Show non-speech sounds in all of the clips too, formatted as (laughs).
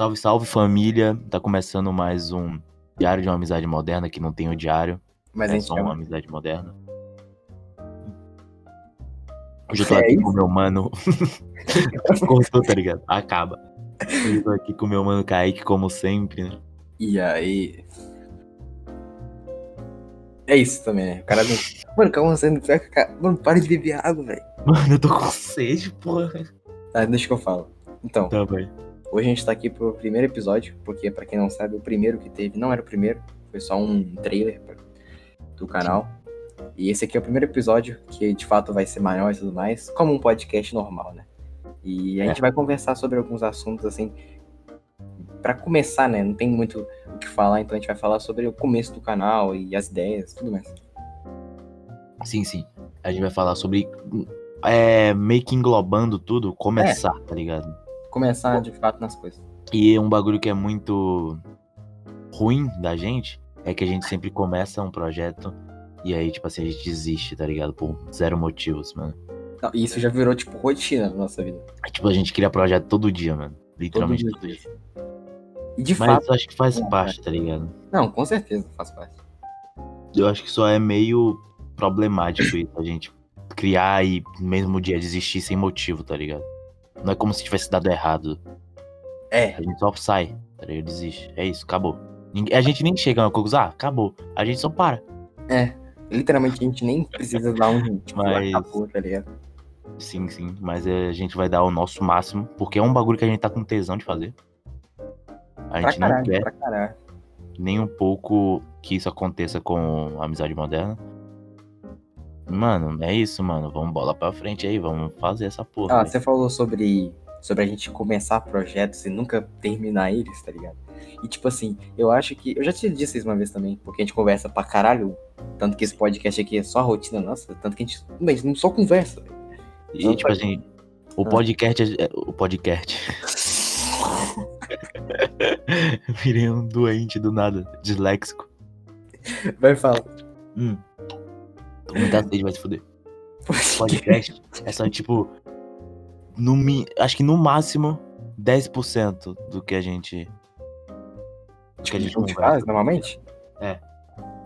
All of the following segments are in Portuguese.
Salve, salve família. Tá começando mais um Diário de uma Amizade Moderna, que não tem o diário, Mas é só chama- uma amizade moderna. Hoje eu tô É aqui isso? com o meu mano. (laughs) Cortou, tá ligado? Acaba. Hoje eu tô aqui com o meu mano Kaique, como sempre, né? E aí. É isso também, né? O cara não. Mano, calma, você não. Mano, para de beber água, velho. Mano, eu tô com sede, porra. Tá, deixa que eu falo. Então, Tá, vai. Hoje a gente tá aqui pro primeiro episódio, porque pra quem não sabe, o primeiro que teve não era o primeiro, foi só um trailer do canal. E esse aqui é o primeiro episódio, que de fato vai ser maior e tudo mais, como um podcast normal, né? E a É. gente vai conversar sobre alguns assuntos assim. Pra começar, né? Não tem muito o que falar, então a gente vai falar sobre o começo do canal e as ideias, tudo mais. Sim, sim. A gente vai falar sobre. É, meio que englobando tudo, começar, tá ligado? Começar de fato nas coisas. E um bagulho que é muito ruim da gente é que a gente sempre começa um projeto e aí, tipo assim, a gente desiste, tá ligado? Por zero motivos, mano. Não, isso já virou, tipo, rotina na nossa vida. É, tipo, a gente cria projeto todo dia, mano. Literalmente Todo todo, dia. dia. E de Mas fato. acho que faz é, parte, tá ligado? Não, com certeza faz parte. Eu acho que só é meio problemático isso, a gente criar e mesmo dia desistir sem motivo, tá ligado? Não é como se tivesse dado errado. É, A gente só sai, tá ligado? Desiste. É isso, acabou. A gente nem chega na coisa, ah, acabou. A gente só para. é. Literalmente a gente nem precisa dar um. Tipo, Mas- acabou, tá ligado? Sim, sim. Mas é, a gente vai dar o nosso máximo, porque é um bagulho que a gente tá com tesão de fazer. A Pra gente não caralho, quer pra nem um pouco que isso aconteça com a amizade moderna. Mano, é isso, mano. Vamos bola pra frente aí, vamos fazer essa porra. Ah, velho. você falou sobre, sobre a gente começar projetos e nunca terminar eles, tá ligado? E tipo assim, eu acho que. Eu já te disse isso uma vez também, porque a gente conversa pra caralho. Tanto que esse podcast aqui é só rotina nossa, tanto que a gente. Não, a gente não só conversa. velho. E tipo assim, o Ah. podcast é- O podcast. (laughs) (laughs) Virei um doente do nada, disléxico. Vai falar. Hum. Tô com muita sede, vai se fuder. Podcast é só tipo. No, acho que no máximo 10% do que a gente. Do que a gente a gente conversa. faz normalmente? É.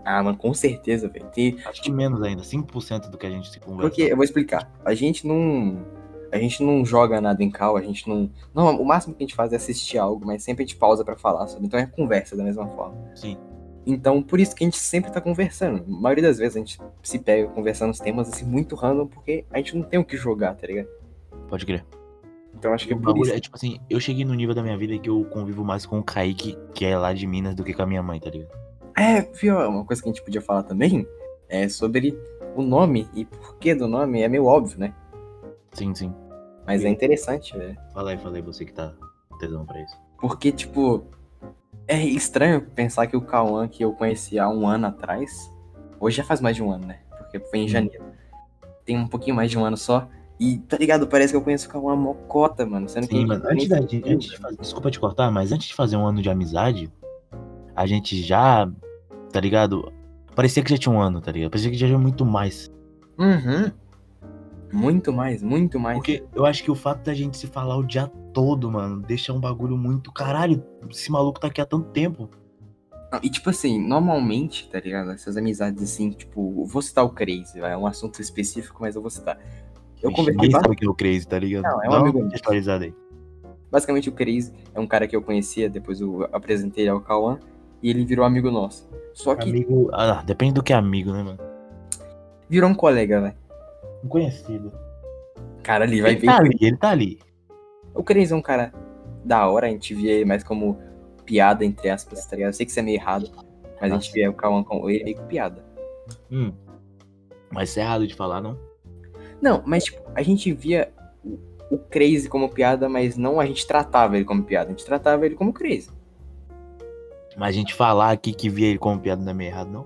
Ah, mano, com certeza, velho. Tem- Acho que menos ainda, 5% do que a gente se conversa. Porque, eu vou explicar. A gente não. A gente não joga nada em cal, a gente não. Não, o máximo que a gente faz é assistir algo, mas sempre a gente pausa pra falar sobre. Então é conversa da mesma forma. Sim. Então, por isso que a gente sempre tá conversando. A maioria das vezes a gente se pega conversando os temas assim muito random, porque a gente não tem o que jogar, tá ligado? Pode crer. Então acho que é por isso. é tipo assim, eu cheguei no nível da minha vida que eu convivo mais com o Kaique, que é lá de Minas, do que com a minha mãe, tá ligado? É, viu? Uma coisa que a gente podia falar também é sobre o nome e porquê do nome. É meio óbvio, né? Sim, sim. Mas é interessante, velho. Fala aí, fala aí, você que tá tesão pra isso. Porque, tipo, é estranho pensar que o Cauã que eu conheci há um ano atrás, hoje já faz mais de um ano, né? Porque foi em Hum. janeiro. Tem um pouquinho mais de um ano só. E, tá ligado? Parece que eu conheço o Cauã mocota, mano. Sendo Sim, nem antes, da, viu, antes de fazer, desculpa te cortar, mas antes de fazer um ano de amizade, a gente já, tá ligado? Parecia que já tinha um ano, tá ligado? Parecia que já tinha muito mais. Uhum. Muito mais, muito mais. Porque eu acho que o fato da gente se falar o dia todo, mano, deixa um bagulho muito. Caralho, esse maluco tá aqui há tanto tempo. Não, E tipo assim, normalmente, tá ligado? Essas amizades assim, tipo, vou citar o Crazy, vai, é um assunto específico, mas eu vou citar. Eu Vixe, conversei Ninguém sabe quem é o Crazy, tá ligado? Não, é um uma amigo meu. contextualizada aí. Basicamente, o Crazy é um cara que eu conhecia, depois eu apresentei ele ao Cauã, e ele virou amigo nosso. Só que Amigo. Ah, depende do que é amigo, né, mano? virou um colega, velho. Um conhecido. Cara, ali vai Ele ver. tá ali, ele tá ali. O Crazy é um cara da hora, a gente via ele mais como piada, entre aspas, tá ligado? Eu sei que isso é meio errado, mas a gente Nossa. via o Cauã com ele meio que piada. Hum. Mas isso é errado de falar, não? Não, mas tipo, a gente via o- o Crazy como piada, mas não a gente tratava ele como piada, a gente tratava ele como Crazy. Mas a gente falar aqui que via ele como piada não é meio errado, não?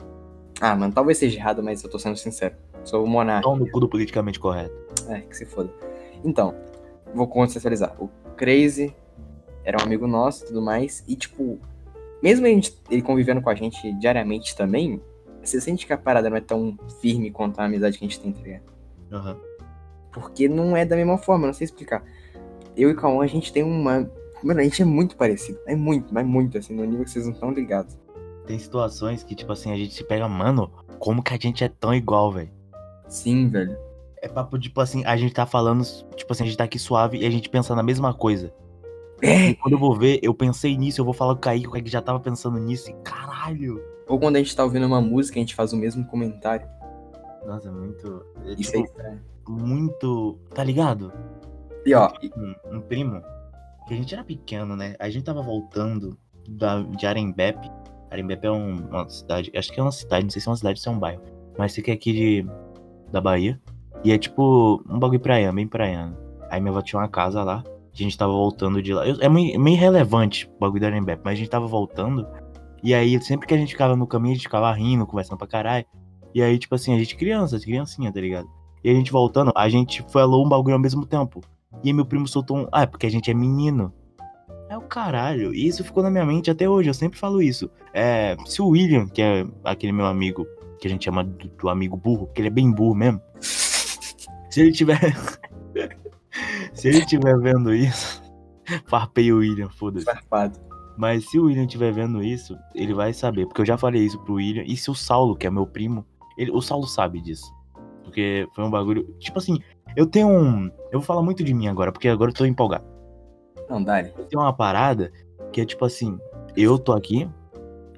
Ah, mano, talvez seja errado, mas eu tô sendo sincero. Sou o monarca. Então no cu do politicamente correto. É, que se foda. Então, vou contextualizar. O Crazy era um amigo nosso e tudo mais. E, tipo, mesmo a gente- ele convivendo com a gente diariamente também, você sente que a parada não é tão firme quanto a amizade que a gente tem, tá ligado? Aham. Porque não é da mesma forma, não sei explicar. Eu e o Cauã, a gente tem uma Mano, a gente é muito parecido. É muito, mas muito, assim, no nível que vocês não estão ligados. Tem situações que, tipo assim, a gente se pega, mano, como que a gente é tão igual, velho? Sim, velho. É papo, tipo assim, a gente tá falando, tipo assim, a gente tá aqui suave e a gente pensa na mesma coisa. É. E quando eu vou ver, eu pensei nisso, eu vou falar com o Kaique, o Kaique já tava pensando nisso e caralho. Ou quando a gente tá ouvindo uma música, a gente faz o mesmo comentário. Nossa, é muito. É, Isso tipo, é estranho. muito. Tá ligado? E ó, Um, um primo, que a gente era pequeno, né? A gente tava voltando da, de Arembepe. Arembepe é um- uma cidade, acho que é uma cidade, não sei se é uma cidade ou se é um bairro. Mas fica aqui de, da Bahia. E é tipo um bagulho praiano, bem praiano. Aí minha avó tinha uma casa lá. A gente tava voltando de lá. Eu- é meio, meio irrelevante o bagulho da Arembepe, mas a gente tava voltando. E aí, sempre que a gente ficava no caminho, a gente ficava rindo, conversando pra caralho. E aí, tipo assim, a gente criança, criancinha, tá ligado? E a gente voltando, a gente falou um bagulho ao mesmo tempo. E aí meu primo soltou um. Ah, é porque a gente é menino. É o caralho. E isso ficou na minha mente até hoje, eu sempre falo isso. É. Se o William, que é aquele meu amigo, que a gente chama do, do amigo burro, que ele é bem burro mesmo. Se ele tiver. (laughs) se ele tiver vendo isso. (laughs) Farpei o William, foda-se. safado. Mas se o William estiver vendo isso, ele vai saber. Porque eu já falei isso pro William. E se o Saulo, que é meu primo, ele, o Saulo sabe disso. Porque foi um bagulho. Tipo assim, eu tenho um. Eu vou falar muito de mim agora, porque agora eu tô empolgado. Não, Dali. Eu tenho uma parada que é tipo assim: eu tô aqui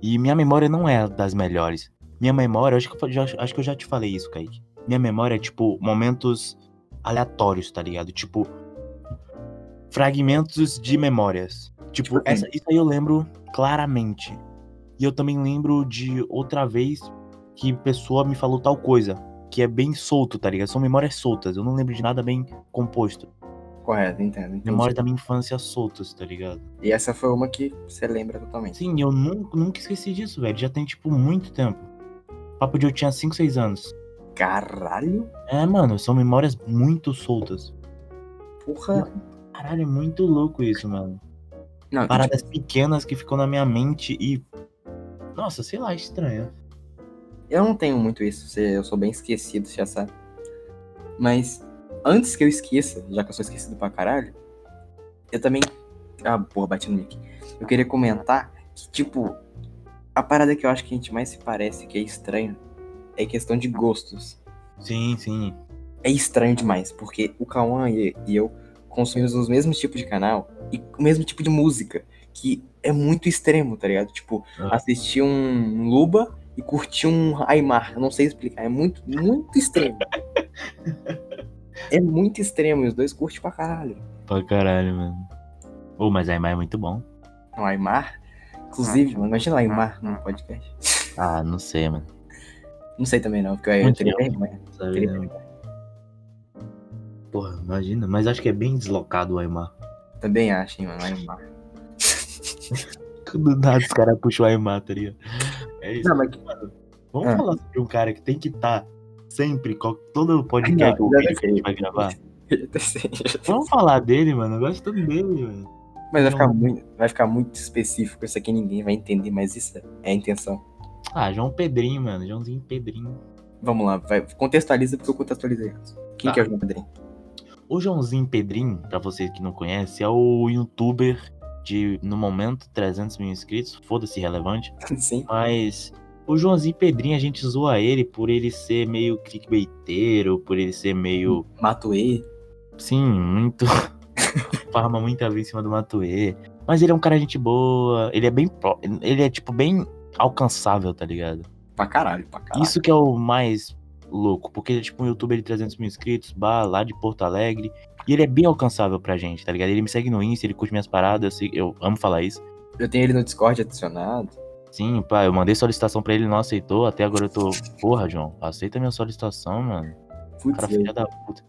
e minha memória não é das melhores. Minha memória, acho que, eu já, acho que eu já te falei isso, Kaique. Minha memória é tipo momentos aleatórios, tá ligado? Tipo. Fragmentos de memórias. Tipo, Tipo, essa- isso aí eu lembro claramente. E eu também lembro de outra vez que pessoa me falou tal coisa. Que é bem solto, tá ligado? São memórias soltas. Eu não lembro de nada bem composto. Correto, entendo. entendi. Memórias da minha infância soltas, tá ligado? E essa foi uma que você lembra totalmente. Sim, eu nunca, nunca esqueci disso, velho. Já tem, tipo, muito tempo. Papo de eu tinha 5, 6 anos. Caralho? É, mano, são memórias muito soltas. Porra. Caralho, é muito louco isso, mano. Não, Paradas pequenas que ficam na minha mente e. Nossa, sei lá, estranho. tipo, eu não tenho muito isso. Eu sou bem esquecido, você já sabe. Mas antes que eu esqueça, já que eu sou esquecido pra caralho, eu também. Ah, porra, bati no mic. Eu queria comentar que, tipo, a parada que eu acho que a gente mais se parece, que é estranho, é questão de gostos. Sim, sim. é estranho demais, porque o Cauã e, e eu consumimos os mesmos tipos de canal e o mesmo tipo de música, que é muito extremo, tá ligado? Tipo, Ah. assistir um Luba e curtir um Aymar, eu não sei explicar, é muito, muito extremo. (laughs) é muito extremo, e os dois curtem pra caralho. Pra caralho, mano. Ô, mas a Aymar é muito bom. O Aymar, inclusive, mano, imagina o Aymar num podcast. Ah, não sei, mano. Não sei também não, porque eu, eu teria vergonha. Porra, imagina. Mas acho que é bem deslocado o Aymar. Também acho, hein, mano, o Aymar. (laughs) Do nada os caras puxam o Aymar, tá ligado? É isso. Não, mas Vamos Ah. falar sobre um cara que tem que estar sempre, qual- todo Não, podcast já que a gente vai gravar. (laughs) Vamos falar dele, mano. Eu gosto tanto dele, mano. Mas vai ficar, Não. muito, vai ficar muito específico, isso aqui ninguém vai entender, mas isso é a intenção. Ah, João Pedrinho, mano. Joãozinho Pedrinho. Vamos lá, vai, contextualiza porque eu contextualizei antes. Quem Tá. que é o João Pedrinho? O Joãozinho Pedrinho, pra vocês que não conhecem, é o youtuber de, no momento, 300 mil inscritos. Foda-se, relevante. (laughs) Sim. Mas o Joãozinho Pedrinho, a gente zoa ele por ele ser meio clickbaiteiro, por ele ser meio. Matuê. Sim, muito. (laughs) Farma muita vez em cima do Matuê. Mas ele é um cara gente boa. Ele é bem. pró- Ele é, tipo, bem alcançável, tá ligado? Pra caralho, pra caralho. Isso que é o mais louco, porque é tipo um youtuber de 300 mil inscritos, bah, lá de Porto Alegre, e ele é bem alcançável pra gente, tá ligado? Ele me segue no Insta, ele curte minhas paradas, eu, sei- eu amo falar isso. Eu tenho ele no Discord adicionado. Sim, pá, eu mandei solicitação pra ele, ele não aceitou, até agora eu tô, porra, João, aceita minha solicitação, mano. Putz, Cara, filha da puta.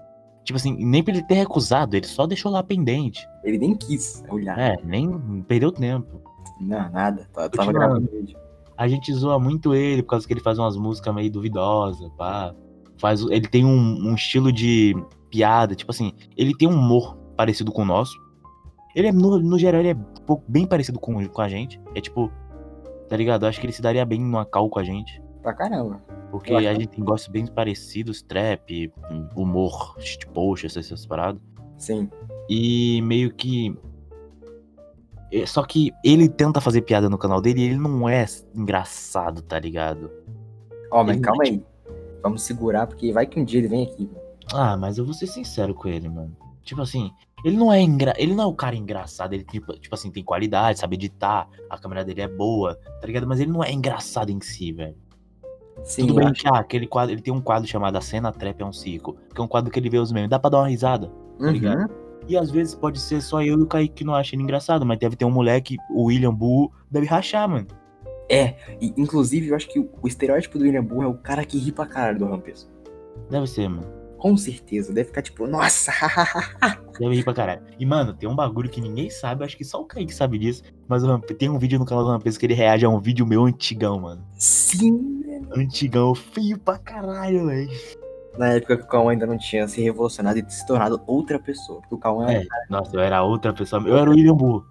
Tipo assim, nem pra ele ter recusado, ele só deixou lá pendente. ele nem quis olhar. É, nem perdeu tempo. Não, nada. Tá- Tava gravando vídeo. A gente zoa muito ele por causa que ele faz umas músicas meio duvidosas, pá. Faz, ele tem um, um estilo de piada, tipo assim, ele tem um humor parecido com o nosso. Ele é, no, no geral, ele é um pouco bem parecido com, com a gente. É tipo, tá ligado? Eu acho que ele se daria bem numa cal com a gente. Pra caramba. Porque a gente tem gostos bem parecidos, trap, humor, essas, essas paradas. Sim. E meio que. É, Só que ele tenta fazer piada no canal dele e ele não é engraçado, tá ligado? Ó, mas Ele- calma aí. Vamos segurar, porque vai que um dia ele vem aqui. mano. Ah, mas eu vou ser sincero com ele, mano. Tipo assim, ele não é engra... ele não é o cara engraçado, ele tipo, tipo assim, tem qualidade, sabe editar, a câmera dele é boa, tá ligado? Mas ele não é engraçado em si, velho. Sim, Tudo bem acho- que ah, aquele quadro, ele tem um quadro chamado A Cena Trap é um Circo, que é um quadro que ele vê os memes, dá pra dar uma risada. Uhum. ligado? E às vezes pode ser só eu e o Kaique que não acha ele engraçado, mas deve ter um moleque, o William Bull, deve rachar, mano. É, e, inclusive eu acho que o, estereótipo do William Burr é o cara que ri pra caralho do Rampes. Deve ser, mano. Com certeza, deve ficar tipo, nossa, (laughs) Deve rir pra caralho. E, mano, tem um bagulho que ninguém sabe, acho que só o Kaique sabe disso. Mas tem um vídeo no canal do Rampes que ele reage a um vídeo meu antigão, mano. sim. Antigão, feio pra caralho, velho. Na época que o Cauã ainda não tinha se revolucionado e se tornado outra pessoa. Porque o Cauã É, nossa, eu era outra pessoa. Eu era o William Burro.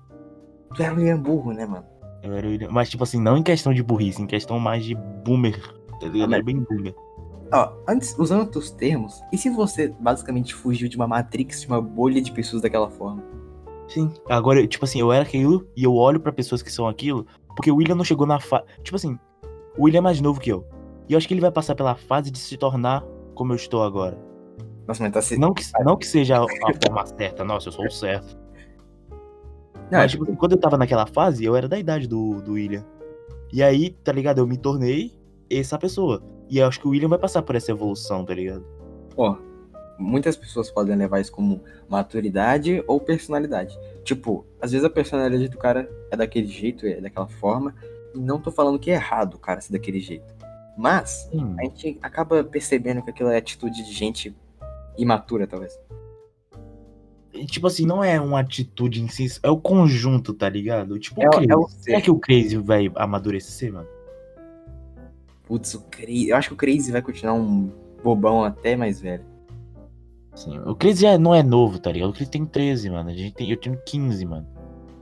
tu era um William Burro, né, mano? Eu era o William... Mas, tipo assim, não em questão de burrice, em questão mais de boomer. Tá ligado? Ah, Era bem boomer. Ó, antes, usando outros termos, e se você basicamente fugiu de uma matrix, de uma bolha de pessoas daquela forma? Sim. Agora, tipo assim, eu era aquilo e eu olho pra pessoas que são aquilo, porque o William não chegou na fase. Tipo assim, o William é mais novo que eu. E eu acho que ele vai passar pela fase de se tornar como eu estou agora. Nossa, mas tá se. Não que, não que seja a, a forma certa, nossa, eu sou o certo. Não, Mas, tipo assim, quando eu tava naquela fase, eu era da idade do, do William. E aí, tá ligado? Eu me tornei essa pessoa. E eu acho que o William vai passar por essa evolução, tá ligado? Ó, muitas pessoas podem levar isso como maturidade ou personalidade. Tipo, às vezes a personalidade do cara é daquele jeito, é daquela forma, e não tô falando que é errado o cara ser daquele jeito. Mas Sim. a gente acaba percebendo que aquilo é atitude de gente imatura, talvez. Tipo assim, não é uma atitude em si, é o conjunto, tá ligado? Tipo, É, o Crazy. é o Será ser. que o Crazy vai amadurecer, mano? Putz, o Crazy. Eu acho que o Crazy vai continuar um bobão até mais velho. Sim. O Crazy já não é novo, tá ligado? O Crazy tem 13, mano. A gente tem, eu tenho 15, mano.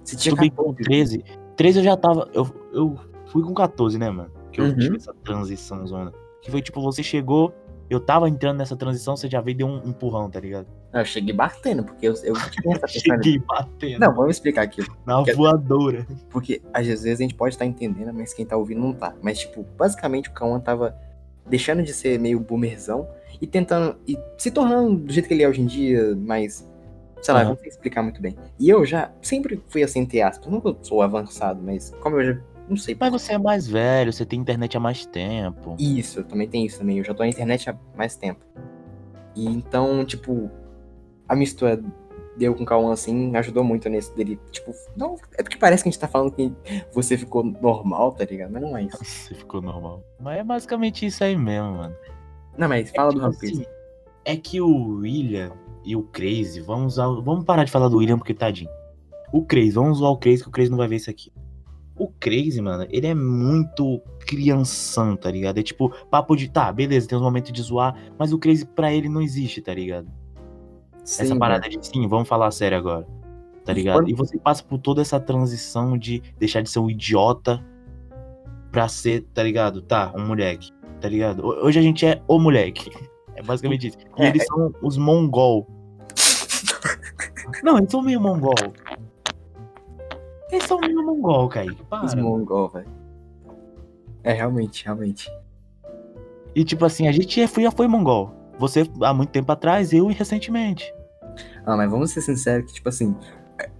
Você tinha Tudo bem que com 14, 13. 13 eu já tava. Eu, eu fui com 14, né, mano? Que eu Uhum. tive essa transição zona. Que foi tipo, você chegou, eu tava entrando nessa transição, você já veio e deu um empurrão, tá ligado? Não, eu cheguei batendo, porque eu, eu. (laughs) Cheguei batendo Não, vamos explicar aqui. na quer- voadora. Porque às vezes a gente pode estar entendendo, mas quem tá ouvindo não tá. Mas, tipo, basicamente o Kawan tava deixando de ser meio boomerzão e tentando. e se tornando do jeito que ele é hoje em dia, mas. Sei lá, Aham. não sei explicar muito bem. E eu já sempre fui assim, entre aspas. Não que eu sou avançado, mas como eu já. Não sei. Mas você é mais velho, você tem internet há mais tempo. Isso, também tem isso também. Eu já tô na internet há mais tempo. E então, tipo, a mistura deu com o Kawan assim ajudou muito nesse dele. Tipo, não. É porque parece que a gente tá falando que você ficou normal, tá ligado? Mas não é isso. Você ficou normal. Mas é basicamente isso aí mesmo, mano. Não, mas fala do Tipo Rampage. assim, é que o William e o Crazy, vamos usar, vamos parar de falar do William porque tadinho. O Crazy, vamos usar o Crazy que o Crazy não vai ver isso aqui. O Crazy, mano, ele é muito crianção, tá ligado? É tipo, papo de, tá, beleza, tem uns momentos de zoar, mas o Crazy pra ele não existe, tá ligado? Essa Sim, parada de sim, vamos falar sério agora. Tá ligado? E você passa por toda essa transição de deixar de ser um idiota pra ser, tá ligado? Tá, um moleque. Tá ligado? Ho- Hoje a gente é o moleque. (laughs) É basicamente isso. E É, eles são os mongol. (laughs) Não, eles são meio mongol. Eles são meio mongol, Kaique. Para. Os mongol, velho. É, realmente, realmente. E tipo assim, a gente já foi, já foi mongol. Você há muito tempo atrás, eu e recentemente. Ah, mas vamos ser sinceros que, tipo assim. é,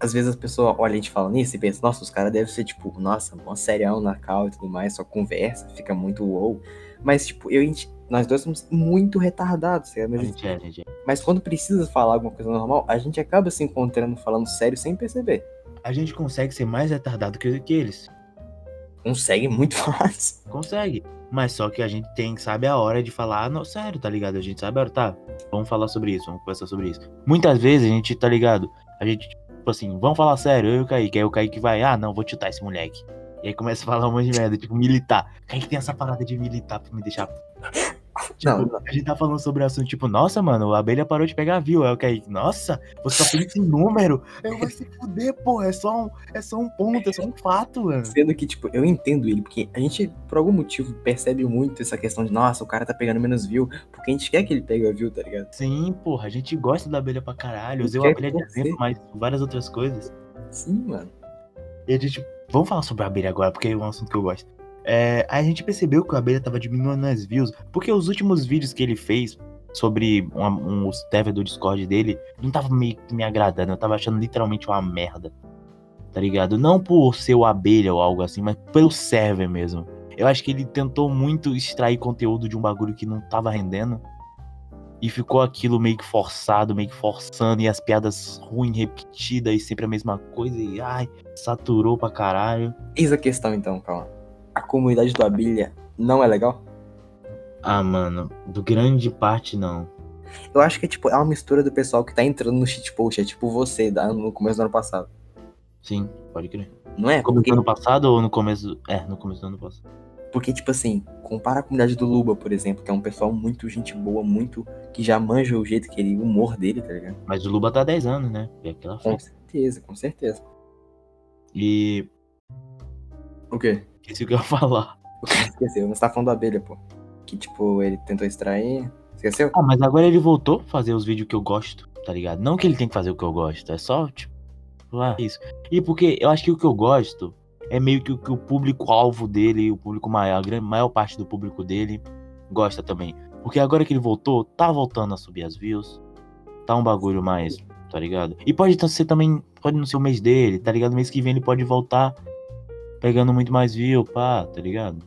Às vezes as pessoas olham a gente falando isso e pensam, nossa, os caras devem ser, tipo, nossa, mó serião na cal e tudo mais, só conversa, fica muito wow. Mas, tipo, eu, nós dois somos muito retardados, sabe? A Mas, gente é, a gente é. mas quando precisa falar alguma coisa normal, a gente acaba se encontrando falando sério sem perceber. A gente consegue ser mais retardado que, que eles. Consegue muito (laughs) fácil. Consegue. Mas só que a gente tem, sabe, a hora de falar, não, sério, tá ligado? A gente sabe a hora, tá? Vamos falar sobre isso, vamos conversar sobre isso. Muitas vezes a gente, tá ligado? A gente, tipo assim, vamos falar sério, eu e o Kaique. Aí o Kaique vai, ah, não, vou chutar esse moleque. E aí começa a falar um monte de merda, tipo, militar. Kaique tem essa parada de militar pra me deixar. Tipo, Não, não. a gente tá falando sobre o assunto, tipo, nossa, mano, a abelha parou de pegar view. Aí o Kaique, nossa, você só pensa em número. Eu vou se fuder, porra, é só um, é só um ponto, é só um fato, mano. Sendo que, tipo, eu entendo ele, porque a gente, por algum motivo, percebe muito essa questão de, nossa, o cara tá pegando menos view, porque a gente quer que ele pegue a view, tá ligado? Sim, porra, a gente gosta da abelha pra caralho. Eu Usei a abelha de exemplo, mas várias outras coisas. Sim, mano. E a gente. Vamos falar sobre a abelha agora, porque é um assunto que eu gosto. É, a gente percebeu que a abelha tava diminuindo as views, porque os últimos vídeos que ele fez sobre um, um, o server do Discord dele não tava que me agradando, eu tava achando literalmente uma merda. Tá ligado? Não por ser o abelha ou algo assim, mas pelo server mesmo. Eu acho que ele tentou muito extrair conteúdo de um bagulho que não tava rendendo. E ficou aquilo meio que forçado, meio que forçando, e as piadas ruins, repetidas, e sempre a mesma coisa, e ai, saturou pra caralho. Eis a questão então, calma. A comunidade do Abelha não é legal? Ah, mano, do grande parte não. Eu acho que tipo, é uma mistura do pessoal que tá entrando no shitpost, é tipo você, da- no começo do ano passado. Sim, pode crer. Não é? No começo Porque, do ano passado ou no começo. É, no começo do ano passado. porque, tipo assim, compara a comunidade do Luba, por exemplo, que é um pessoal muito gente boa, muito. que já manja o jeito que ele. o humor dele, tá ligado? Mas o Luba tá há 10 anos, né? É aquela Com certeza, com certeza. E. O quê? Esqueci o que eu ia falar. (laughs) Esqueceu? Você tá falando da abelha, pô. Que, tipo, ele tentou extrair. Esqueceu? Ah, mas agora ele voltou a fazer os vídeos que eu gosto, tá ligado? Não que ele tem que fazer o que eu gosto, é só, tipo. Ah, isso. E porque eu acho que o que eu gosto é meio que o que o público-alvo dele, o público maior, a grande, maior parte do público dele gosta também. Porque agora que ele voltou, tá voltando a subir as views. Tá um bagulho mais, tá ligado? E pode ser também, pode não ser o mês dele, tá ligado? Mês que vem ele pode voltar pegando muito mais view, pá, tá ligado?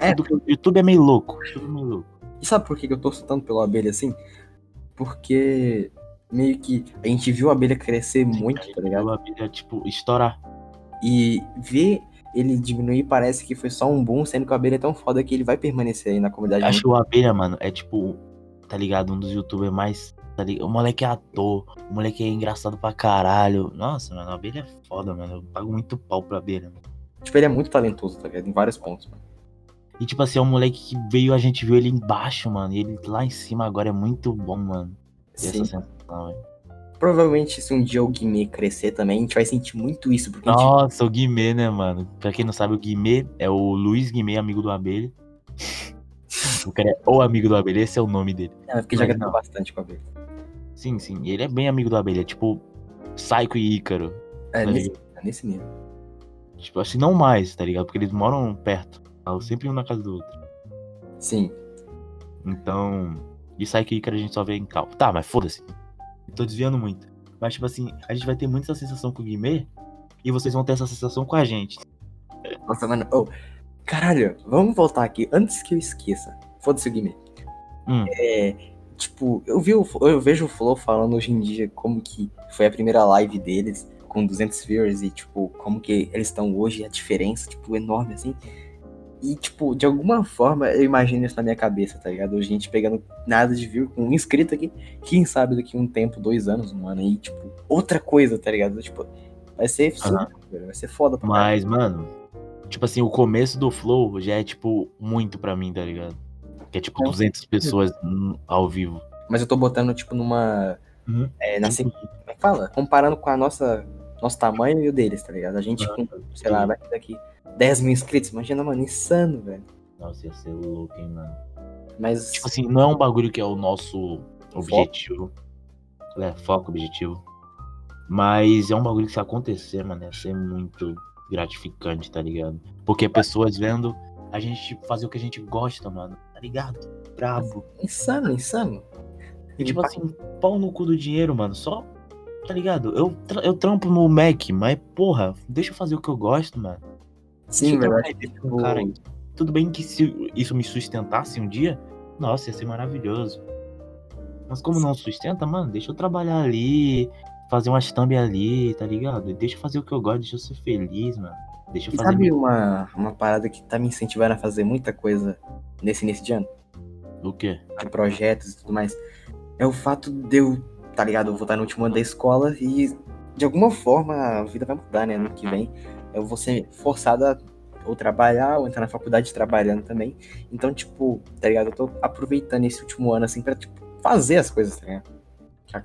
É. Tudo YouTube é meio louco. YouTube é meio louco. E sabe por que eu torço tanto pela abelha assim? Porque meio que a gente viu a abelha crescer muito, tá ligado? A abelha, tipo, estourar. E ver ele diminuir parece que foi só um boom, sendo que a abelha é tão foda que ele vai permanecer aí na comunidade. Acho que o Abelha, mano, é tipo, tá ligado? Um dos youtubers mais. Tá ligado? O moleque é ator, o moleque é engraçado pra caralho. Nossa, mano, a Abelha é foda, mano. Eu pago muito pau pra Abelha. Mano. Tipo, ele é muito talentoso, tá ligado? Em vários pontos, mano. E tipo assim, é um moleque que veio, a gente viu ele embaixo, mano. E ele lá em cima agora é muito bom, mano. Sim. essa sensação, velho. Provavelmente, se um dia o Guimê crescer também, a gente vai sentir muito isso, porque a gente. Nossa, o Guimê, né, mano? Pra quem não sabe, o Guimê é o Luiz Guimê, amigo do Abelha. (laughs) O cara é o amigo do Abelha, esse é o nome dele. É, porque já Mas gravou não. bastante com a abelha. Sim, sim. Ele é bem amigo do Abelha. Tipo, Psycho e Ícaro. É, tá nesse, é nesse nível. Tipo assim, não mais, tá ligado? Porque eles moram perto. Tá? Sempre um na casa do outro. Sim. Então. E sai que a gente só vê em cal. Tá, mas foda-se. Tô desviando muito. Mas, tipo assim, a gente vai ter muita sensação com o Guimê. E vocês vão ter essa sensação com a gente. Nossa, mano. Oh, caralho, vamos voltar aqui antes que eu esqueça. Foda-se o Guimê. Hum. É. Tipo, eu, vi o, eu vejo o Flow falando hoje em dia como que foi a primeira live deles com 200 viewers e, tipo, como que eles estão hoje, a diferença, tipo, enorme, assim. E, tipo, de alguma forma eu imagino isso na minha cabeça, tá ligado? Hoje a gente pegando nada de view com um inscrito aqui, quem sabe daqui um tempo, dois anos, um ano aí, tipo, outra coisa, tá ligado? Tipo, vai ser Aham. super, vai ser foda pra. Mas, mano. Tipo assim, o começo do Flow já é, tipo, muito pra mim, tá ligado? Que é, tipo, Com 200 pessoas ao vivo. Mas eu tô botando, tipo, numa. Uhum. É, na, se- como é que fala? Comparando com a nossa. Nosso tamanho e o deles, tá ligado? A gente com, sei lá, vai daqui 10 mil inscritos. Imagina, mano, insano, velho. Nossa, ia ser louco, hein, mano. Mas. Tipo assim, não é um bagulho que é o nosso objetivo. É, foco, objetivo. Mas é um bagulho que se acontecer, mano, ia ser muito gratificante, tá ligado? Porque pessoas vendo a gente fazer o que a gente gosta, mano, tá ligado? Brabo. Insano, insano. E tipo assim, pau no cu do dinheiro, mano, só. Tá ligado? Eu, eu trampo no Mac, mas porra, deixa eu fazer o que eu gosto, mano. Sim, verdade. cara. Tudo bem que se isso me sustentasse um dia, nossa, ia ser maravilhoso. Mas como não sustenta, mano, deixa eu trabalhar ali, fazer umas thumb ali, tá ligado? Deixa eu fazer o que eu gosto, deixa eu ser feliz, mano. Deixa eu E fazer. sabe meu- uma, uma parada que tá me incentivando a fazer muita coisa nesse início de ano? O quê? De projetos e tudo mais. É o fato de eu, tá ligado? Eu vou estar no último ano da escola e de alguma forma a vida vai mudar, né? No que vem. Eu vou ser forçado a ou trabalhar, ou entrar na faculdade trabalhando também. Então, tipo, tá ligado? Eu tô aproveitando esse último ano, assim, pra, tipo, fazer as coisas, tá ligado?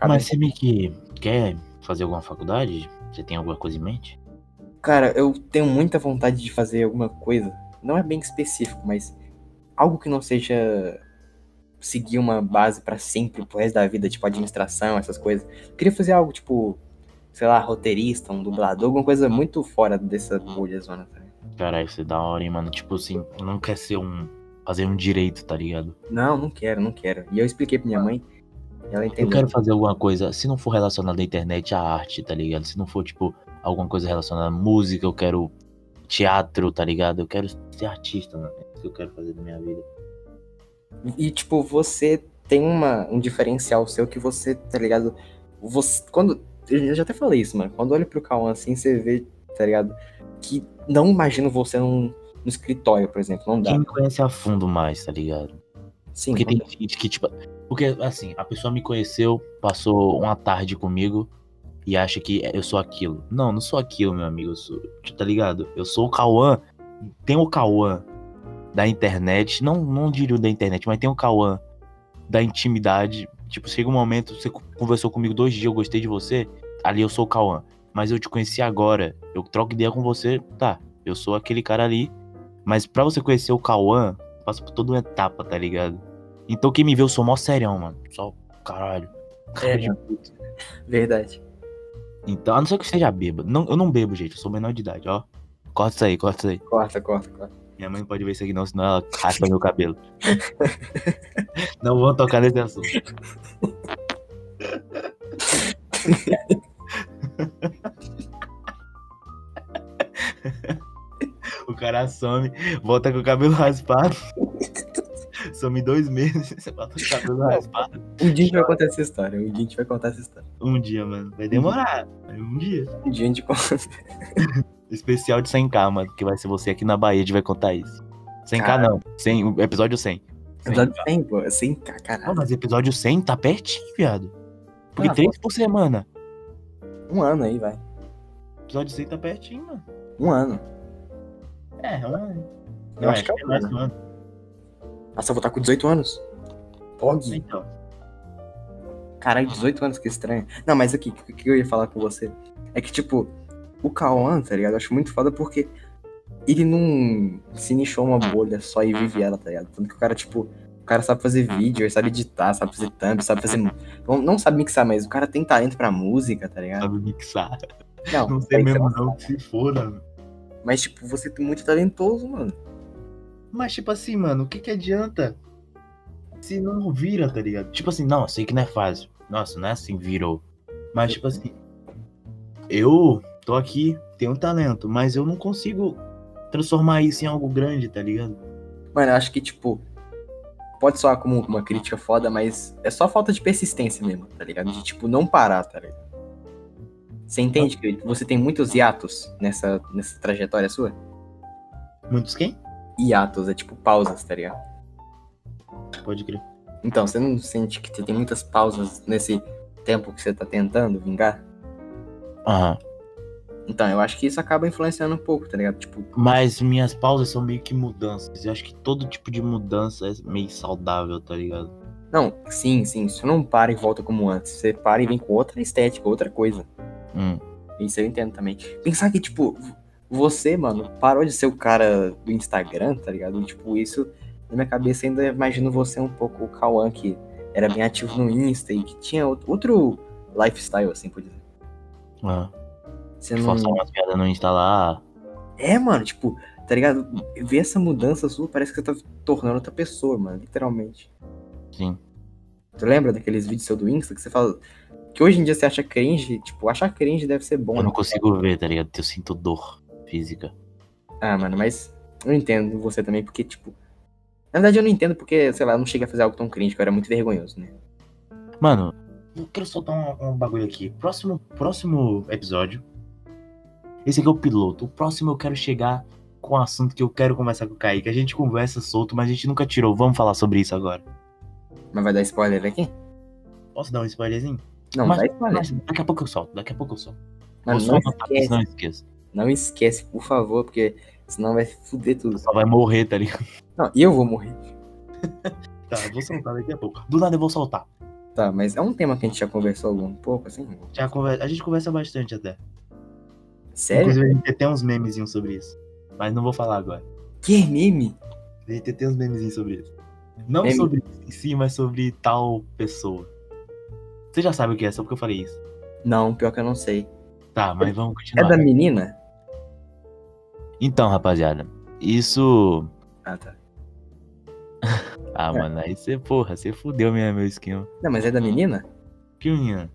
Mas você meio que quer fazer alguma faculdade? Você tem alguma coisa em mente? Cara, eu tenho muita vontade de fazer alguma coisa. Não é bem específico, mas algo que não seja seguir uma base pra sempre, pro resto da vida, tipo administração, essas coisas. Eu queria fazer algo, tipo, sei lá, roteirista, um dublador, alguma coisa muito fora dessa bolha zona, tá? Caralho, isso é da hora, hein, mano. Tipo assim, não quer ser um. fazer um direito, tá ligado? Não, não quero, não quero. E eu expliquei pra minha mãe, ela Eu entendeu. quero fazer alguma coisa, se não for relacionado à internet, à arte, tá ligado? Se não for, tipo, alguma coisa relacionada à música, eu quero teatro, tá ligado? Eu quero ser artista, mano. É isso que eu quero fazer na minha vida. E, tipo, você tem uma, um diferencial seu que você, tá ligado? Você, quando. Eu já até falei isso, mano. Quando olho pro Cauã assim, você vê, tá ligado? Que não imagino você num, no escritório, por exemplo. Não dá. Quem me conhece a fundo mais, tá ligado? Sim, Porque tem gente que, tipo. Porque, assim, a pessoa me conheceu, passou uma tarde comigo e acha que eu sou aquilo. Não, não sou aquilo, meu amigo. Eu sou, tá ligado? Eu sou o Cauã. Tem o Cauã da internet. Não, não diria o da internet, mas tem o Cauã da intimidade. Tipo, chega um momento, você conversou comigo dois dias, eu gostei de você. Ali eu sou o Cauã. Mas eu te conheci agora. Eu troco ideia com você, tá? Eu sou aquele cara ali. Mas pra você conhecer o Cauã, passa por toda uma etapa, tá ligado? Então quem me vê, eu sou mó serião, mano. Só, caralho. Cara É, de puta. Verdade. Então, a não ser que eu seja bêbado. Não, eu não bebo, gente. Eu sou menor de idade, ó. Corta isso aí, corta isso aí. Corta, corta, corta. Minha mãe não pode ver isso aqui não, senão ela raspa meu cabelo. (laughs) não vou tocar nesse assunto. (laughs) o cara some, volta com o cabelo raspado. (laughs) Some dois meses, você com o cabelo raspado. Um dia a gente vai contar essa história. Um dia a gente vai contar essa história. Um dia, mano. Vai demorar. Um dia. Um dia a gente conta. Especial de 100k, mano. Que vai ser você aqui na Bahia, a gente vai contar isso. 100k Cara. não. 100, o episódio 100. 100K. Episódio 100, pô. 100, Não, caralho. mas episódio 100 tá pertinho, viado. Porque Ah, três por semana. Um ano aí, vai. Episódio 100 tá pertinho, mano. Um ano. É, é um ano. Eu acho que é um mais ano. um ano. Nossa, eu vou estar com 18 anos. Pog. Então. Caralho, 18 anos, que estranho. Não, mas aqui, o que eu ia falar com você? É que, tipo, o Cauã, tá ligado? Eu acho muito foda porque ele não se nichou uma bolha só e vive ela, tá ligado? Tanto que o cara, tipo, o cara sabe fazer vídeo, ele sabe editar, sabe fazer thumb, sabe fazer. Não, não sabe mixar, mas o cara tem talento pra música, tá ligado? Sabe mixar. Não, Não sei mesmo não, que se foda. Mas, tipo, você tem muito talentoso, mano. Mas, tipo assim, mano, o que que adianta se não vira, tá ligado? Tipo assim, não, sei que não é fácil. Nossa, não é assim, virou. Mas, tipo assim, eu tô aqui, tenho talento, mas eu não consigo transformar isso em algo grande, tá ligado? Mano, eu acho que, tipo, pode soar como uma crítica foda, mas é só falta de persistência mesmo, tá ligado? De, tipo, não parar, tá ligado? Você entende que você tem muitos hiatos nessa, nessa trajetória sua? Muitos quem? Hiatos, é tipo pausas, tá ligado? Pode crer. Então, você não sente que você tem muitas pausas nesse tempo que você tá tentando vingar? Aham. Então, eu acho que isso acaba influenciando um pouco, tá ligado? Tipo, Mas minhas pausas são meio que mudanças. Eu acho que todo tipo de mudança é meio saudável, tá ligado? não, sim, sim, você não para e volta como antes. Você para e vem com outra estética, outra coisa. Hum. Isso eu entendo também. Pensar que, tipo, você, mano, parou de ser o cara do Instagram, tá ligado? E, tipo, isso, na minha cabeça, ainda imagino você um pouco o Cauã, que era bem ativo no Insta e que tinha out- outro lifestyle, assim, por dizer. Ah. Você não... Forçar umas piadas no Insta lá. É, mano, tipo, tá ligado? Ver essa mudança sua, parece que você tá tornando outra pessoa, mano, literalmente. Sim. Tu lembra daqueles vídeos seu do Insta que você fala. Que hoje em dia você acha cringe? Tipo, achar cringe deve ser bom, Eu não né? consigo ver, tá ligado? Eu sinto dor física. Ah, mano, mas eu entendo você também, porque, tipo. Na verdade, eu não entendo porque, sei lá, eu não cheguei a fazer algo tão crítico, eu era muito vergonhoso, né? Mano, eu quero soltar um, um bagulho aqui. Próximo, próximo episódio. Esse aqui é o piloto. O próximo eu quero chegar com um assunto que eu quero conversar com o Kaique. A gente conversa solto, mas a gente nunca tirou. Vamos falar sobre isso agora. Mas vai dar spoiler aqui? Posso dar um spoilerzinho? Não, mas, dá spoiler. mas daqui a pouco eu solto. Daqui a pouco eu solto. Vou não anotar, esquece, não esqueça. não esquece, por favor, porque senão vai fuder tudo. Só vai morrer, tá ligado? Não, eu vou morrer. (laughs) Tá, eu vou soltar daqui a pouco. Do nada eu vou soltar. Tá, mas é um tema que a gente já conversou um pouco, assim? Já conversa, a gente conversa bastante até. Sério? Inclusive, a gente tem uns memezinhos sobre isso. Mas não vou falar agora. Que meme? A gente tem uns memezinhos sobre isso. Não Meme? sobre isso em si, mas sobre tal pessoa. Você já sabe o que é, só porque eu falei isso. Não, pior que eu não sei. Tá, mas vamos É continuar. da menina? Então, rapaziada, isso. Ah, tá. (laughs) Ah, É. mano, aí você, porra, você fudeu minha, meu esquema. Não, mas é da menina? Que menina?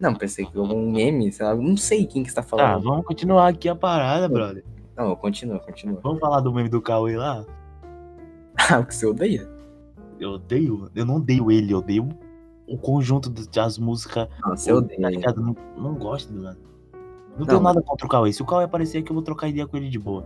Não, pensei que algum meme, sei lá, não sei quem que você tá Tá, falando. vamos continuar aqui a parada, brother. Não, continua, continua. Vamos falar do meme do Cauê lá? Ah, (laughs) o que você odeia? Eu odeio, eu não odeio ele, eu odeio o conjunto das músicas. Não, você Tá odeia. ligado? Não, não gosto, mano. Não, tenho mas- nada contra o Cauê. Se o Cauê aparecer aqui, eu vou trocar ideia com ele de boa.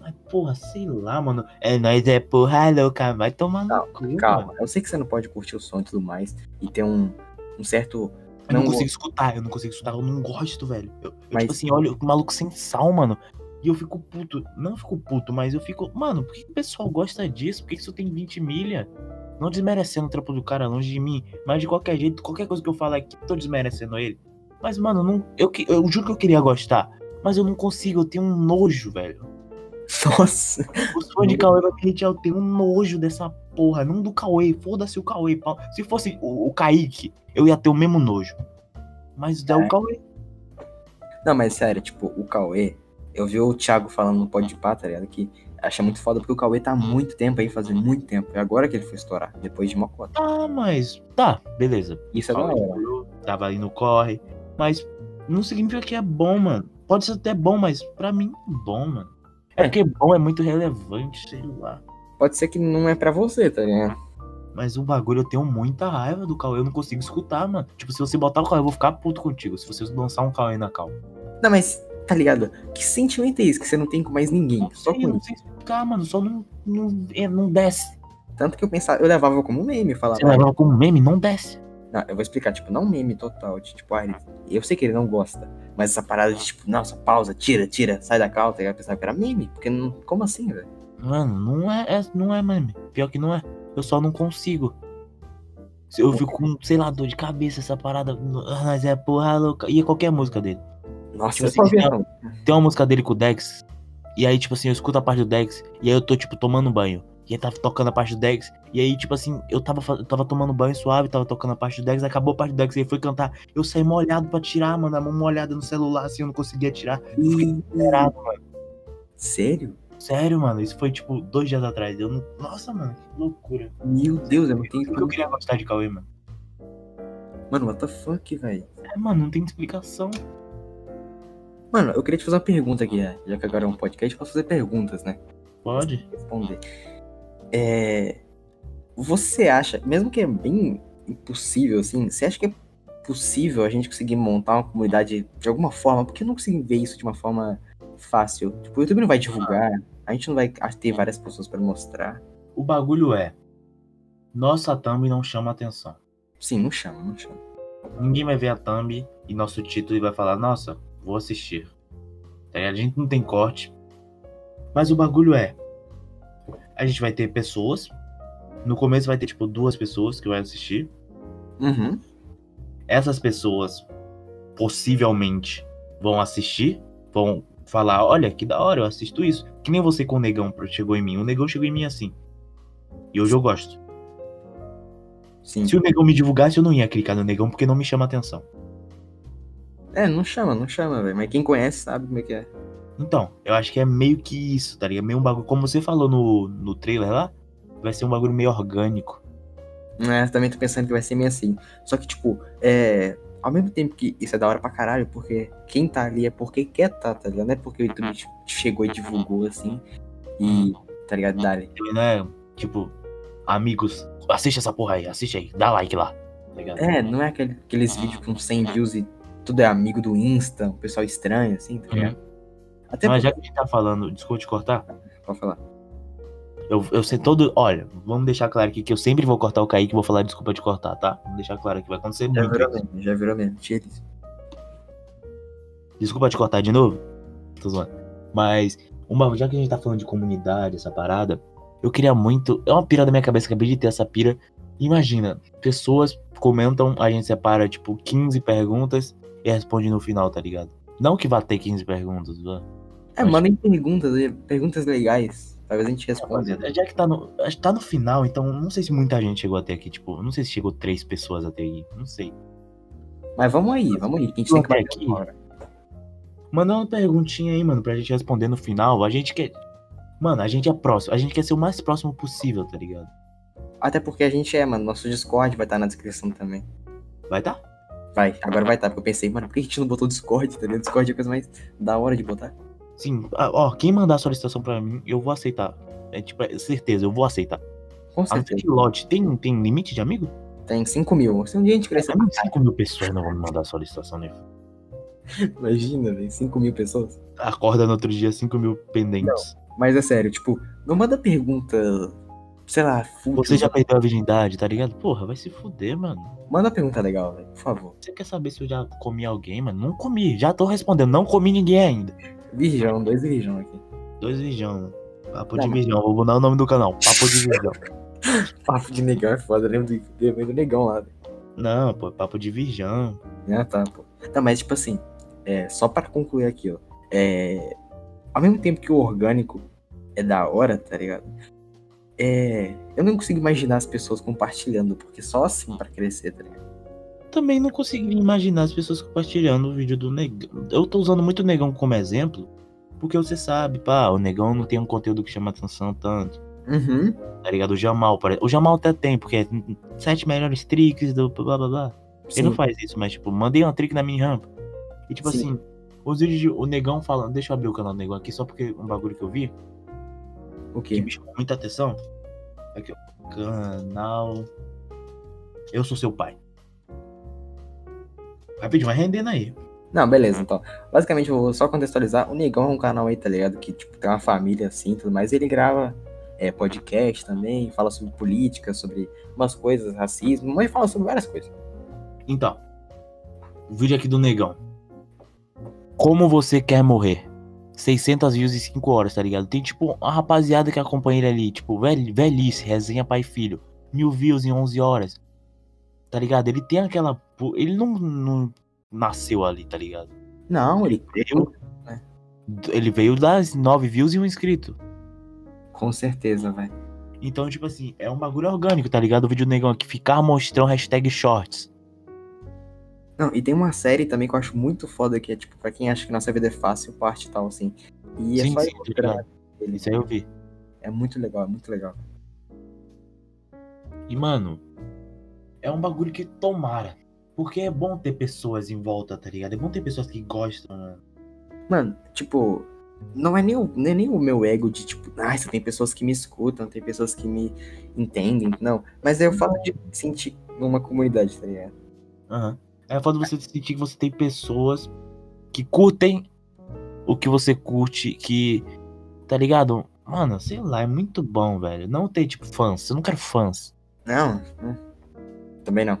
Mas, porra, sei lá, mano. É, nós é porra louca, vai tomar Não, no cu, Calma, mano. eu sei que você não pode curtir o som e tudo mais, e ter um, um certo. Eu não, Não consigo escutar, eu não consigo escutar, eu não gosto, velho. Eu, eu, Mas- tipo assim, olha, o maluco sem sal, mano. E eu fico puto. Não fico puto, mas eu fico. Mano, por que o pessoal gosta disso? Por que isso tem 20 milha? Não desmerecendo o trampo do cara longe de mim. Mas de qualquer jeito, qualquer coisa que eu falar aqui, tô desmerecendo ele. Mas, mano, não, eu, eu juro que eu queria gostar. Mas eu não consigo, eu tenho um nojo, velho. Nossa! Os fãs de Cauê eu tenho um nojo dessa porra. Não do Cauê, foda-se o Cauê. Se fosse o, o Kaique, eu ia ter o mesmo nojo. Mas é o É. Cauê. Não, mas sério, tipo, o Cauê, eu vi o Thiago falando no Pode Pá, tá ligado? Que acha muito foda porque o Cauê tá há muito tempo aí, fazendo muito tempo. É agora que ele foi estourar, depois de Mocota. Ah, mas. Tá, beleza. Isso é da hora. Tava ali no corre. Mas não significa que é bom, mano. Pode ser até bom, mas pra mim bom, mano. É porque bom é muito relevante, sei lá. Pode ser que não é pra você, tá ligado? Mas o bagulho eu tenho muita raiva do Cauê, eu não consigo escutar, mano. Tipo, se você botar o Cauê, eu vou ficar puto contigo. Se você lançar um Cauê na cal. Não, mas, tá ligado? Que sentimento é esse que você não tem com mais ninguém? Não Só sei, com não isso. sei explicar, mano. Só não, não, é, não desce. Tanto que eu pensava, eu levava como meme, eu falava. Você levava como meme, não desce. Não, eu vou explicar, tipo, não meme total, de tipo, ah, ele- eu sei que ele não gosta, mas essa parada de tipo, nossa, pausa, tira, tira, sai da calça, eu pensava que era meme, porque não, como assim, velho? Mano, não é, é- não é meme. Pior que não é. Eu só não consigo. Eu fico com, sei lá, dor de cabeça, essa parada. Ah, Mas é porra louca. E é qualquer música dele. Nossa, Tipo assim, não. Tem uma música dele com o Dex. E aí, tipo assim, eu escuto a parte do Dex. E aí eu tô, tipo, tomando banho. E aí tava tocando a parte do Dex. E aí, tipo assim, eu tava, eu tava tomando banho suave, tava tocando a parte do Dex. Acabou a parte do Dex. E aí foi cantar. Eu saí molhado pra tirar, mano. A mão molhada no celular, assim, eu não conseguia tirar. Eu fiquei desesperado, mano. Sério? Sério, mano. Isso foi, tipo, dois dias atrás. Eu não... Nossa, mano, que loucura. Meu Deus, eu não tenho. Por que eu queria gostar de Cauê, mano? Mano, what the fuck, velho? É, mano, não tem explicação. Mano, eu queria te fazer uma pergunta aqui, né? já que agora é um podcast, posso fazer perguntas, né? Pode? Responder. É. Você acha, mesmo que é bem impossível, assim, você acha que é possível a gente conseguir montar uma comunidade de alguma forma? Porque eu não consigo ver isso de uma forma fácil. Tipo, o YouTube não vai divulgar, a gente não vai ter várias pessoas pra mostrar. O bagulho é. Nossa thumb não chama atenção. Sim, não chama, não chama. Ninguém vai ver a thumb e nosso título e vai falar, nossa, vou assistir. Tá? A gente não tem corte. Mas o bagulho é. A gente vai ter pessoas. No começo vai ter, tipo, duas pessoas que vai assistir. Uhum. Essas pessoas possivelmente vão assistir. Vão falar, olha, que da hora, eu assisto isso. Que nem você com o Negão chegou em mim. O Negão chegou em mim assim. E hoje eu gosto. Sim. Se o Negão me divulgasse, eu não ia clicar no Negão porque não me chama atenção. É, não chama, não chama, velho. Mas quem conhece sabe como é que é. Então, eu acho que é meio que isso, tá ligado? Meio um bagulho, como você falou no, no trailer lá, vai ser um bagulho meio orgânico. É, também tô pensando que vai ser meio assim. Só que, tipo, é. Ao mesmo tempo que isso é da hora pra caralho, porque quem tá ali é porque quer tá, tá ligado? Não é porque o YouTube tipo, chegou e divulgou assim. E, tá ligado? Dali. Não é, tipo, amigos, assiste essa porra aí, assiste aí, dá like lá, tá ligado? É, não é aquele- aqueles vídeos com 100 views e tudo é amigo do Insta, o pessoal estranho, assim, tá ligado? Até Mas porque... já que a gente tá falando, desculpa te cortar, Pode falar. eu, eu sei todo. Olha, vamos deixar claro aqui que eu sempre vou cortar o Kaique e vou falar desculpa te cortar, tá? Vamos deixar claro que vai acontecer Já muito. virou mesmo, já virou mesmo. Tira isso. Desculpa te cortar de novo. Tô zoando. Mas, uma, já que a gente tá falando de comunidade, essa parada, eu queria muito. É uma pira da minha cabeça, acabei de ter essa pira. Imagina, pessoas comentam, a gente separa, tipo, 15 perguntas e responde no final, tá ligado? Não que vá ter 15 perguntas, vá. É, Acho- mandem perguntas, aí, perguntas legais. Talvez a gente responda. Rapaziada, Já que tá no, tá no final, então não sei se muita gente chegou até aqui. Tipo, não sei se chegou três pessoas até aqui. Não sei. Mas vamos aí, vamos aí. A gente tem que bater aqui. uma hora. Manda uma perguntinha aí, mano, pra gente responder no final. A gente quer. Mano, a gente é próximo. A gente quer ser o mais próximo possível, tá ligado? Até porque a gente é, mano. Nosso Discord vai estar na descrição também. Vai tá? Vai, agora vai estar. Porque eu pensei, mano, por que a gente não botou o Discord, tá ligado? Discord é a coisa mais da hora de botar. Sim. Ah, Ó, quem mandar a solicitação pra mim, eu vou aceitar. É tipo, é certeza, eu vou aceitar. Com A certeza. Lote tem, tem limite de amigo? Tem 5 mil. Se um dia a gente crescer mim, 5 mil pessoas não vão me mandar solicitação, né? (laughs) Imagina, velho, 5 mil pessoas. Acorda no outro dia 5 mil pendentes. Mas é sério, tipo, não manda pergunta, sei lá, fútil. Você já perdeu a virgindade, tá ligado? Porra, vai se fuder, mano. Manda pergunta legal, velho, por favor. Você quer saber se eu já comi alguém, mano? Não comi, já tô respondendo, não comi ninguém ainda. Virgão, dois virgão aqui. Dois virgão. Papo Não, de virgão, vou mudar o nome do canal. Papo de virgão. (laughs) Papo de negão é foda, eu lembro do, lembro do negão lá, velho. Não, pô, papo de virgão. Ah, tá, pô. Tá, mas tipo assim, é, só pra concluir aqui, ó. É, ao mesmo tempo que o orgânico é da hora, tá ligado? É, eu não consigo imaginar as pessoas compartilhando, porque só assim pra crescer, tá ligado? Também não consegui imaginar as pessoas compartilhando o vídeo do negão. Eu tô usando muito o negão como exemplo, porque você sabe, pá, o negão não tem um conteúdo que chama atenção tanto. Uhum. Tá ligado? O Jamal, o Jamal até tem, porque é sete melhores tricks do blá blá blá. Ele não faz isso, mas tipo, mandei uma trick na minha rampa. E tipo Sim. assim, os vídeos de o negão falando, deixa eu abrir o canal do negão aqui, só porque um bagulho que eu vi, O que quê? me chamou muita atenção. Aqui, ó. Canal. Eu sou seu pai. Rapidinho, vai rendendo aí. Não, beleza, então. Basicamente, eu vou só contextualizar. O Negão é um canal aí, tá ligado? Que, tipo, tem uma família assim tudo mais. Ele grava é, podcast também, fala sobre política, sobre umas coisas, racismo, mas fala sobre várias coisas. Então, o vídeo aqui do negão. Como você quer morrer? 600 views em 5 horas, tá ligado? Tem tipo uma rapaziada que acompanha ele ali, tipo, velh, velhice, resenha pai e filho. Mil views em 11 horas. Tá ligado? Ele tem aquela. Ele não, não nasceu ali, tá ligado? Não, ele Veio, né? ele veio das 9 views e um inscrito. Com certeza, velho. Então, tipo assim, é um bagulho orgânico, tá ligado? O vídeo negão aqui, ficar mostrando hashtag shorts. Não, e tem uma série também que eu acho muito foda, que é, tipo, pra quem acha que nossa vida é fácil, parte e tal, assim. E é Sim, só sim, mostrando ligado. ele. Isso aí eu vi. É muito legal, é muito legal. E, mano, é um bagulho que tomara. Porque é bom ter pessoas em volta, tá ligado? É bom ter pessoas que gostam, mano. Mano, tipo, não é nem o, não é nem o meu ego de, tipo, ah, tem pessoas que me escutam, tem pessoas que me entendem, não. Mas é o fato de sentir numa comunidade, tá ligado? Aham. É foda você sentir que você tem pessoas que curtem o que você curte, que. Tá ligado? Mano, sei lá, é muito bom, velho. Não ter, tipo, fãs. Eu não quero fãs. Não, também não.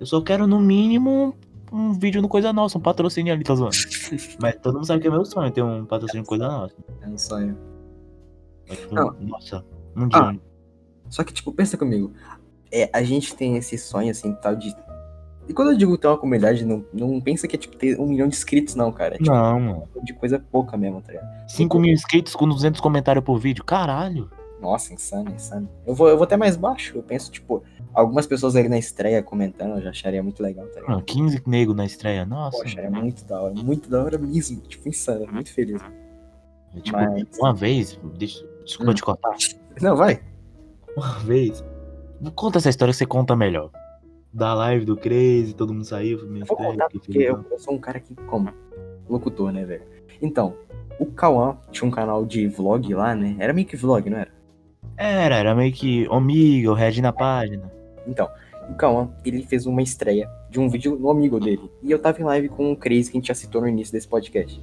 Eu só quero, no mínimo, um vídeo no Coisa Nossa, um patrocínio ali, tá zoando. (laughs) Mas todo mundo sabe que é meu sonho ter um patrocínio no Coisa Nossa. É um sonho. Mas, tipo, Não. nossa, um dia. Ah. Só que, tipo, pensa comigo. É, a gente tem esse sonho, assim, tal de. E quando eu digo ter uma comunidade, não, não pensa que é, tipo, ter um milhão de inscritos, não, cara. É, tipo, Não, mano. de coisa pouca mesmo, tá ligado? 5 mil inscritos com 200 comentários por vídeo. Caralho. Nossa, insano, insano. Eu vou, eu vou até mais baixo. Eu penso, tipo, algumas pessoas ali na estreia comentando, eu já acharia muito legal, tá ligado? Mano, 15 nego na estreia. Nossa. Poxa, é muito da hora, muito da hora mesmo. Tipo, insano, muito feliz. É, Tipo, Mas- uma vez. Deixa, desculpa Hum. te cortar. Não, vai. Uma vez. Conta essa história que você conta melhor. Da live do Crazy, todo mundo saiu. Eu vou contar que porque eu, eu sou um cara que, como locutor, né, velho? Então, o Cauã tinha um canal de vlog lá, né? Era meio que vlog, não era? Era, era meio que amigo, red na página. Então, o Cauã, ele fez uma estreia de um vídeo no amigo dele. E eu tava em live com o Crazy, que a gente já citou no início desse podcast.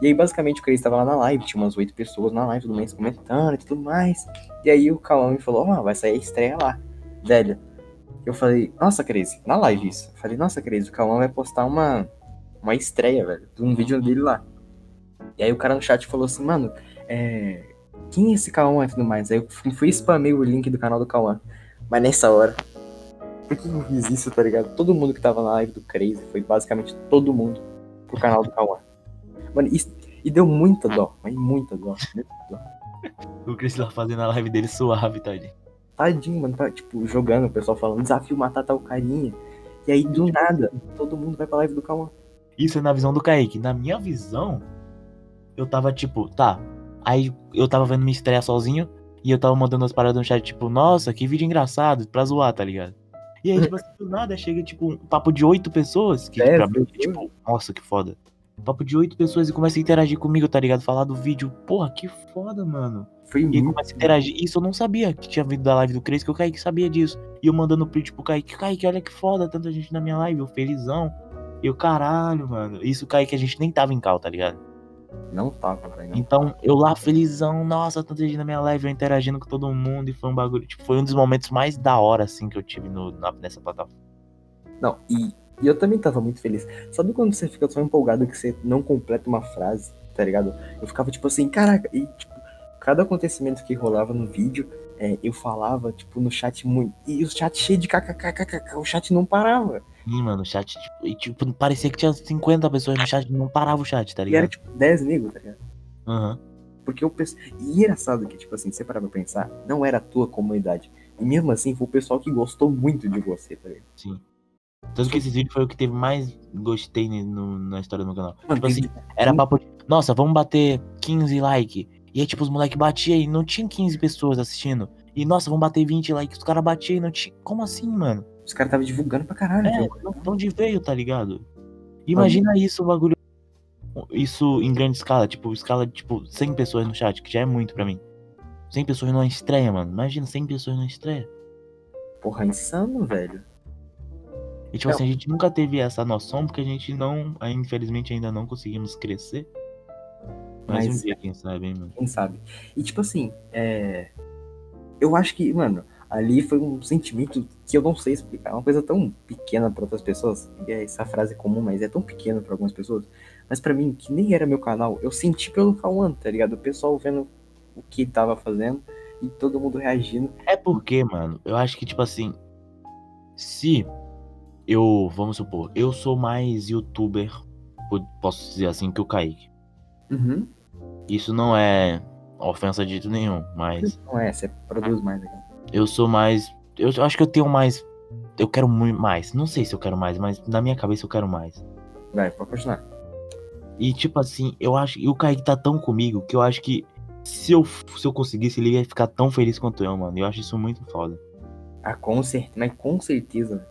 E aí, basicamente, o Crazy tava lá na live, tinha umas oito pessoas na live, tudo mais, comentando e tudo mais. E aí o Cauã me falou, ó, vai sair a estreia lá. Velho, eu falei, nossa, Crazy, na live isso. Eu falei, nossa, Crazy, o Cauã vai postar uma, uma estreia, velho, de um vídeo dele lá. E aí o cara no chat falou assim, mano, é... Quem é esse Cauã e tudo mais? Aí eu fui spamei o link do canal do Cauã. Mas nessa hora, por que eu fiz isso, tá ligado? Todo mundo que tava na live do Crazy, foi basicamente todo mundo pro canal do Cauã. Mano, e deu muita dó, mas muita dó, muita dó. (laughs) O Crazy lá fazendo a live dele suave, tadinho. Tadinho, mano, tá, tipo, jogando, o pessoal falando, desafio matar tal carinha. E aí, do nada, todo mundo vai pra live do Cauã. Isso é na visão do Kaique. Na minha visão, eu tava tipo, tá. Aí eu tava vendo minha estreia sozinho. E eu tava mandando as paradas no chat, tipo, nossa, que vídeo engraçado, pra zoar, tá ligado? E aí, tipo assim, do nada chega, tipo, um papo de oito pessoas, que É, pra mim, é, tipo, nossa, que foda. Papo de oito pessoas e começa a interagir comigo, tá ligado? Falar do vídeo. Porra, que foda, mano. Foi E começa a interagir. Isso eu não sabia que tinha vindo da live do Cris, que o Kaique sabia disso. E eu mandando print pro Kaique, Kaique, olha que foda, tanta gente na minha live, eu felizão. E eu, caralho, mano. Isso, Kaique, a gente nem tava em cal, tá ligado? Não tava, velho. Então, eu lá felizão, nossa, tanta gente na minha live, eu interagindo com todo mundo. E foi um bagulho, tipo, foi um dos momentos mais da hora, assim, que eu tive no, na- nessa plataforma. Não, e, e eu também tava muito feliz. Sabe quando você fica tão empolgado que você não completa uma frase, tá ligado? Eu ficava tipo assim, caraca, e tipo, cada acontecimento que rolava no vídeo, é, eu falava, tipo, no chat muito. E o chat cheio de kkkk, o chat não parava. Ih, mano, o chat, tipo, e, tipo, parecia que tinha 50 pessoas no chat, não parava o chat, tá E era ligado? tipo 10 negros, tá ligado? Aham. Porque o pessoal. E engraçado que, tipo assim, você parar pra pensar, não era a tua comunidade. E mesmo assim, foi o pessoal que gostou muito de você, tá ligado? Sim. Tanto que esse vídeo foi o que teve mais gostei no- na história do meu canal. Mano, tipo assim, era Sim. papo de, nossa, vamos bater 15 likes. E aí, tipo, os moleques batiam e não tinha 15 pessoas assistindo. E, nossa, vamos bater 20 likes. Os caras batiam e não tinha. Como assim, mano? Os caras estavam divulgando pra caralho. É, viu? de onde veio, tá ligado? Imagina isso, o bagulho. Isso em grande escala, tipo, escala de tipo 100 pessoas no chat, que já é muito pra mim. 100 pessoas numa estreia, mano. Imagina 100 pessoas numa estreia. Porra, insano, velho. E tipo Não. assim, a gente nunca teve essa noção porque a gente não, aí, infelizmente ainda não conseguimos crescer. Mas, Mas- um dia, quem sabe, hein, mano. Quem sabe? E tipo assim, é. Eu acho que, mano, ali foi um sentimento que eu não sei explicar. É uma coisa tão pequena pra outras pessoas. E é essa frase comum, mas é tão pequena pra algumas pessoas. Mas pra mim, que nem era meu canal, eu senti pelo Cauã, tá ligado? O pessoal vendo o que tava fazendo e todo mundo reagindo. É porque, mano, eu acho que, tipo assim, se eu, vamos supor, eu sou mais youtuber, po- posso dizer assim, que o Kaique. Uhum. Isso não é ofensa de jeito nenhum, mas Não é, você produz mais aqui. eu sou mais. Eu acho que eu tenho mais. Eu quero muito mais. Não sei se eu quero mais, mas na minha cabeça eu quero mais. Vai, pode continuar. E tipo assim, eu acho. E o Kaique tá tão comigo que eu acho que se eu, se eu conseguisse, ele ia ficar tão feliz quanto eu, mano. Eu acho isso muito foda. Ah, com certeza, mas com certeza.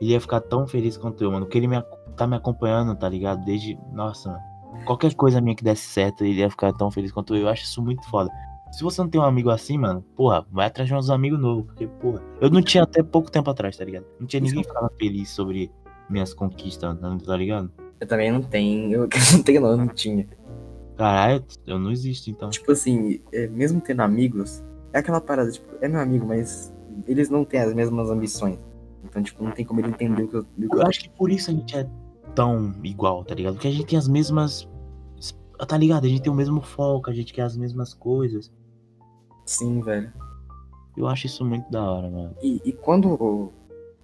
Ele ia ficar tão feliz quanto eu, mano. Porque ele me, tá me acompanhando, tá ligado? Desde. Nossa, mano. Qualquer coisa minha que desse certo, ele ia ficar tão feliz quanto eu. Eu acho isso muito foda. Se você não tem um amigo assim, mano, porra, vai atrás de uns amigos novos. Porque, porra, eu não tinha até pouco tempo atrás, tá ligado? Não tinha ninguém que ficava feliz sobre minhas conquistas, não- tá ligado? Eu também não tenho. (laughs) Eu não tenho, não, eu não tinha. Caralho, eu não existo, então. Tipo assim, é, mesmo tendo amigos, é aquela parada, tipo, é meu amigo, mas eles não têm as mesmas ambições. Então, tipo, não tem como ele entender o que eu. o que eu- Eu acho que por isso a gente é tão igual, tá ligado? Porque a gente tem as mesmas. Tá ligado? A gente tem o mesmo foco, a gente quer as mesmas coisas. Sim, velho. Eu acho isso muito da hora, mano. E, e quando.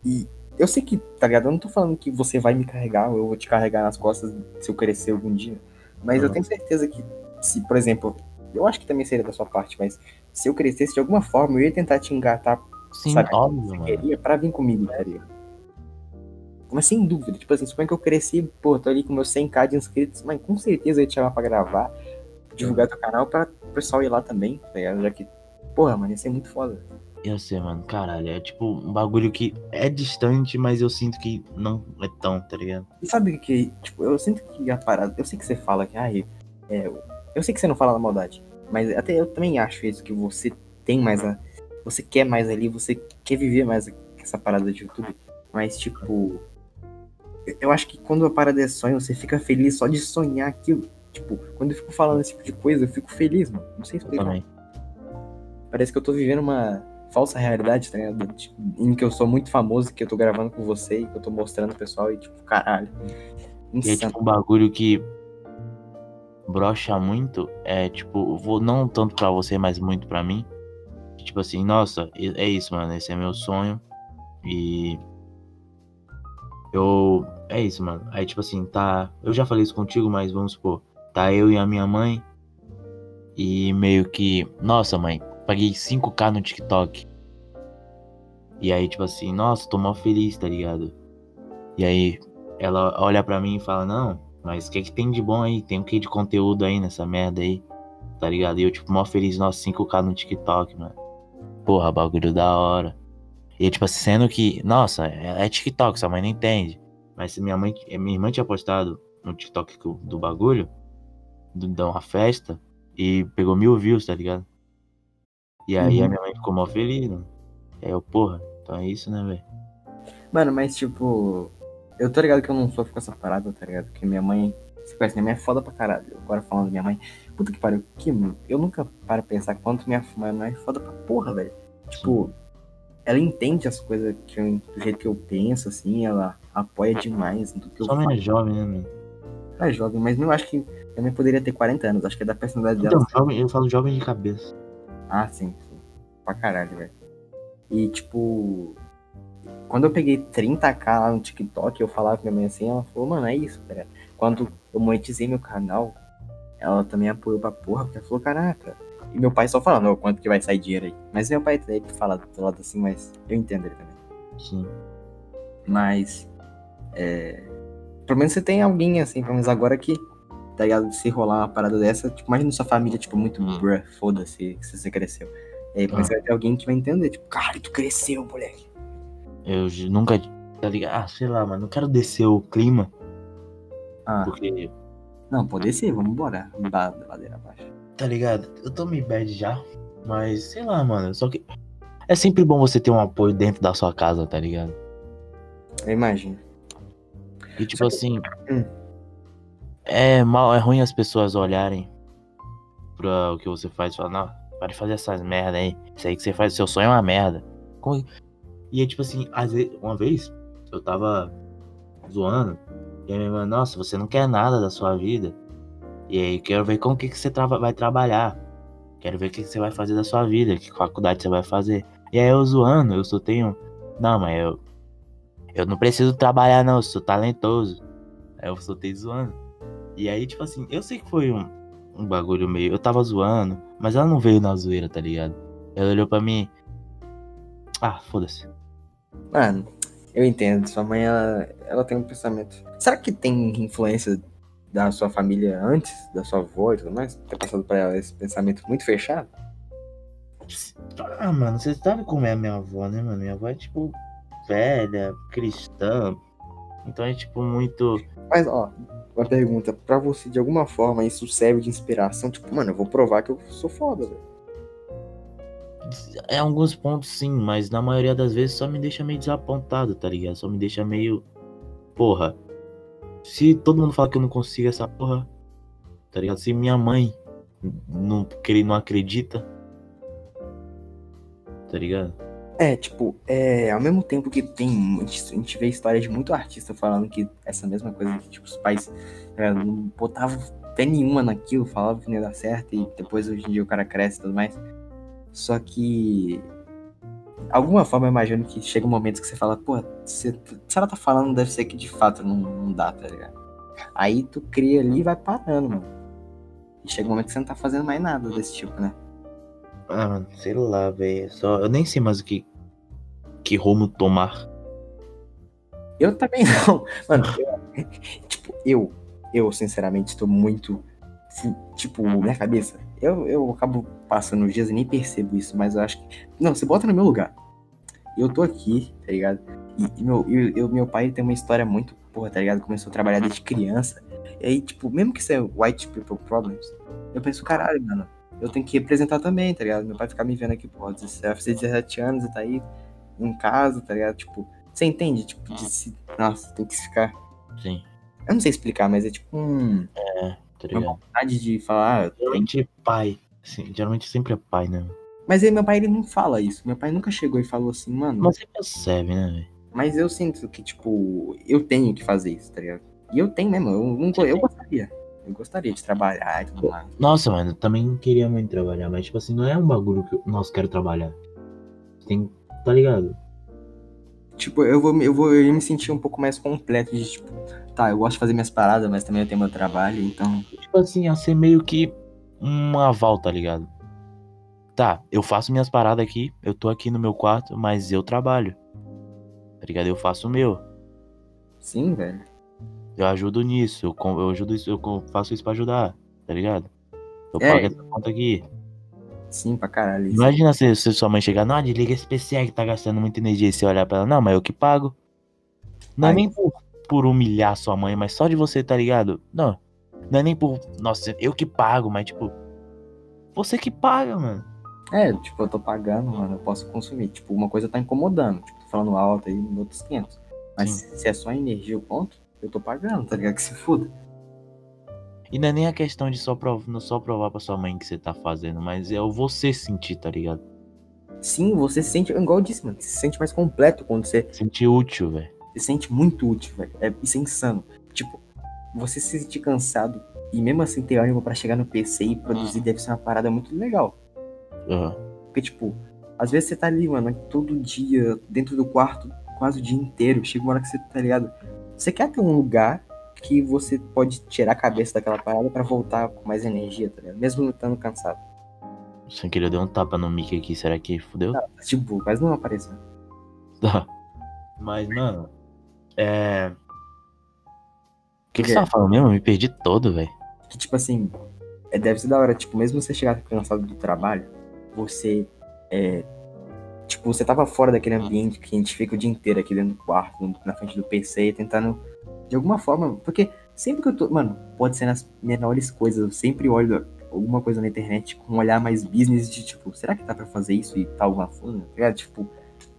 E eu sei que, tá ligado? Eu não tô falando que você vai me carregar, ou eu vou te carregar nas costas se eu crescer algum dia. Mas eu Uhum. tenho certeza que, se, por exemplo, eu acho que também seria da sua parte, mas se eu crescesse de alguma forma, eu ia tentar te engatar Sim, Sabe? óbvio, mano. queria pra vir comigo, tá ligado? Mas sem dúvida, tipo assim, suponho que eu cresci, pô, tô ali com meus 100k de inscritos, mas com certeza eu ia te chamar pra gravar, divulgar teu canal pra o pessoal ir lá também, tá ligado? Já que, porra, mano, ia ser muito foda. Eu sei, mano. Caralho, é tipo um bagulho que é distante, mas eu sinto que não é tão, tá ligado? E sabe o que, tipo, eu sinto que a parada, eu sei que você fala que, ai, é, eu sei que você não fala na maldade, mas até eu também acho isso, que você tem mais a, você quer mais ali, você quer viver mais essa parada de YouTube, mas tipo, eu- eu acho que quando a parada é sonho, você fica feliz só de sonhar aquilo. Tipo, quando eu fico falando esse tipo de coisa, eu fico feliz, mano. Não sei Eu explicar. também. Parece que eu tô vivendo uma falsa realidade, tá ligado? Tipo, em que eu sou muito famoso, que eu tô gravando com você e que eu tô mostrando pro pessoal e tipo, caralho. E é tipo um bagulho que brocha muito. É tipo, vou não tanto pra você, mas muito pra mim. Tipo assim, nossa, é isso, mano. Esse é meu sonho. E. Eu. É isso, mano. Aí, tipo assim, tá. Eu já falei isso contigo, mas vamos supor. Tá eu e a minha mãe. E meio que. Nossa, mãe, paguei 5k no TikTok. E aí, tipo assim, nossa, tô mal feliz, tá ligado? E aí, ela olha pra mim e fala, não, mas o que, que tem de bom aí? Tem o que de conteúdo aí nessa merda aí? Tá ligado? E eu, tipo, mó feliz, nossa, 5k no TikTok, mano. Porra, bagulho da hora. E tipo assim, sendo que, nossa, é, é TikTok, sua mãe não entende. Mas minha mãe, minha irmã tinha postado no TikTok do bagulho, do, de uma festa, e pegou mil views, tá ligado? E aí Uhum. a minha mãe ficou mó feliz, mano. Aí eu, porra, então é isso, né, velho? Mano, mas tipo, eu tô ligado que eu não sofro com essa parada, tá ligado? Porque minha mãe, você conhece, minha mãe é foda pra caralho. Agora falando da minha mãe, puta que pariu, que, eu nunca paro pra pensar quanto minha mãe é foda pra porra, velho. Tipo, ela entende as coisas que eu, do jeito que eu penso, assim, ela apoia demais no que eu Sua faço. é jovem, né, mano? Ela é jovem, mas eu acho que mãe poderia ter 40 anos, acho que é da personalidade dela. Então, jovem, eu falo jovem de cabeça. Ah, sim, sim. Pra caralho, velho. E, tipo, quando eu peguei 30k lá no TikTok, eu falava com minha mãe assim, ela falou, mano, é isso, cara. Quando eu monetizei meu canal, ela também apoiou pra porra, porque ela falou, caraca. E meu pai só falando, "Ô, quanto que vai sair dinheiro aí. Mas meu pai ele fala do lado assim, mas eu entendo ele também. Sim. Mas, é... Pelo menos você tem alguém, assim, pelo menos agora que, tá ligado? Se rolar uma parada dessa, tipo, imagina sua família, tipo, muito Hum. bruh, foda-se, que você cresceu. E aí, Ah. vai ter alguém que vai entender, tipo, cara, tu cresceu, moleque. Eu nunca. Tá ligado? Ah, sei lá, mano. Não quero descer o clima. Ah, Porque. não, pode descer, vamos embora. Ladeira abaixo. Tá ligado? Eu tô meio bad já. Mas, sei lá, mano. Só que. É sempre bom você ter um apoio dentro da sua casa, tá ligado? Eu imagino. E tipo assim. Hum. É mal, é ruim as pessoas olharem pra o que você faz e falar, não, para de fazer essas merda aí. Isso aí que você faz, seu sonho é uma merda. Como- E é tipo assim, às vezes, uma vez, eu tava zoando, e a minha irmã, nossa, você não quer nada da sua vida. E aí, quero ver com o que, que você trava- vai trabalhar. Quero ver o que, que você vai fazer da sua vida, que faculdade você vai fazer. E aí eu zoando, eu só tenho. Não, mas eu. Eu não preciso trabalhar, não, eu sou talentoso. Aí eu soltei zoando. E aí, tipo assim, eu sei que foi um, um bagulho meio. Eu tava zoando, mas ela não veio na zoeira, tá ligado? Ela olhou pra mim. Ah, foda-se. Mano, eu entendo. Sua mãe, ela, ela tem um pensamento. Será que tem influência da sua família antes, da sua avó e tudo mais? Ter passado pra ela esse pensamento muito fechado? Ah, mano, você sabe como é a minha avó, né, mano? Minha avó é, tipo, velha, cristã. Então é, tipo, muito. Mas, ó, uma pergunta. Pra você, de alguma forma, isso serve de inspiração? Tipo, mano, eu vou provar que eu sou foda, velho. É alguns pontos sim, mas na maioria das vezes só me deixa meio desapontado, tá ligado? Só me deixa meio. Porra. Se todo mundo fala que eu não consigo essa porra, tá ligado? Se minha mãe não, que não acredita, tá ligado? É, tipo, é, ao mesmo tempo que tem. A gente, a gente vê histórias de muito artista falando que essa mesma coisa, que tipo, os pais é, não botavam fé nenhuma naquilo, falavam que não ia dar certo, e depois hoje em dia o cara cresce e tudo mais. Só que. Alguma forma eu imagino que chega um momento que você fala, pô, se, se ela tá falando, deve ser que de fato não, não dá, tá ligado? Aí tu cria ali e vai parando, mano. E chega um momento que você não tá fazendo mais nada desse tipo, né? Ah, mano, sei lá, velho. Só. Eu nem sei mais o que. Que rumo tomar. Eu também (laughs) não. Mano, eu- (laughs) tipo, eu, eu sinceramente tô muito. assim, Tipo, minha cabeça. Eu, eu acabo passando os dias e nem percebo isso, mas eu acho que. Não, você bota no meu lugar. Eu tô aqui, tá ligado? E, e meu, eu, eu- meu pai tem uma história muito, porra, tá ligado? Começou a trabalhar desde criança. E aí, tipo, mesmo que isso é white people problems, eu penso, caralho, mano, eu tenho que representar também, tá ligado? Meu pai ficar me vendo aqui, porra, vai fazer 17 anos e tá aí em casa, tá ligado? Tipo, você entende? Tipo, de se. Nossa, tem que ficar. Sim. Eu não sei explicar, mas é tipo um. Tá Uma ligado? vontade de falar. ah, Geralmente pai. Sim, geralmente sempre é pai, né? Mas aí meu pai ele não fala isso. Meu pai nunca chegou e falou assim, mano. Mas você percebe, né, velho? Mas eu sinto que, tipo, eu tenho que fazer isso, tá ligado? E eu tenho mesmo, eu, não, eu gostaria. Eu gostaria de trabalhar e tudo mais. Nossa, mano, eu também queria muito trabalhar, mas tipo assim, não é um bagulho que eu, nossa, quero trabalhar. Tem, tá ligado? Tipo, eu vou, eu vou eu ia me sentir um pouco mais completo de, tipo, tá, eu gosto de fazer minhas paradas, mas também eu tenho meu trabalho, então. Tipo assim, ia ser meio que um aval, tá ligado? Tá, eu faço minhas paradas aqui, eu tô aqui no meu quarto, mas eu trabalho. Tá ligado? Eu faço o meu. Sim, velho. Eu ajudo nisso, eu, com- eu ajudo isso, eu faço isso pra ajudar, tá ligado? Eu É. pago essa conta aqui. Sim, pra caralho. isso. Imagina se, se sua mãe chegar, não, desliga esse PC aí que tá gastando muita energia e você olhar pra ela, não, mas eu que pago. Não é Ai. nem por, por humilhar sua mãe, mas só de você, tá ligado? Não. Não é nem por, nossa, eu que pago, mas tipo, você que paga, mano. É, tipo, eu tô pagando, mano, eu posso consumir. Tipo, uma coisa tá incomodando. Tipo, tô falando alto aí, outros 500. Mas Sim. se é só energia o ponto, eu tô pagando, tá ligado? Que se foda. E não é nem a questão de só, prov não só provar pra sua mãe que você tá fazendo, mas é o você sentir, tá ligado? Sim, você se sente, igual eu disse, mano, você se sente mais completo quando você Sentir útil, velho. se sente muito útil, velho. É, isso é insano. Tipo, você se sentir cansado e mesmo assim ter ânimo pra chegar no PC e produzir deve ser uma parada muito legal. Aham. Porque, tipo, às vezes você tá ali, mano, todo dia, dentro do quarto, quase o dia inteiro. Chega uma hora que você tá ligado. Você quer ter um lugar que você pode tirar a cabeça daquela parada pra voltar com mais energia, tá ligado? Mesmo estando cansado. Sem querer eu dei um tapa no mic aqui, será que fudeu? Tipo, mas não apareceu. Tá. Mas, mano, é. O que, que quê? você tava falando mesmo? Eu me perdi todo, velho. Que, tipo assim, é, deve ser da hora, tipo, mesmo você chegar cansado do trabalho, você é. Tipo, você tava fora daquele ambiente que a gente fica o dia inteiro aqui dentro do quarto, na frente do PC, tentando. De alguma forma. Porque sempre que eu tô. Mano, pode ser nas menores coisas, eu sempre olho alguma coisa na internet com um olhar mais business de tipo, será que dá pra fazer isso e tal alguma forma? Tá? Tipo,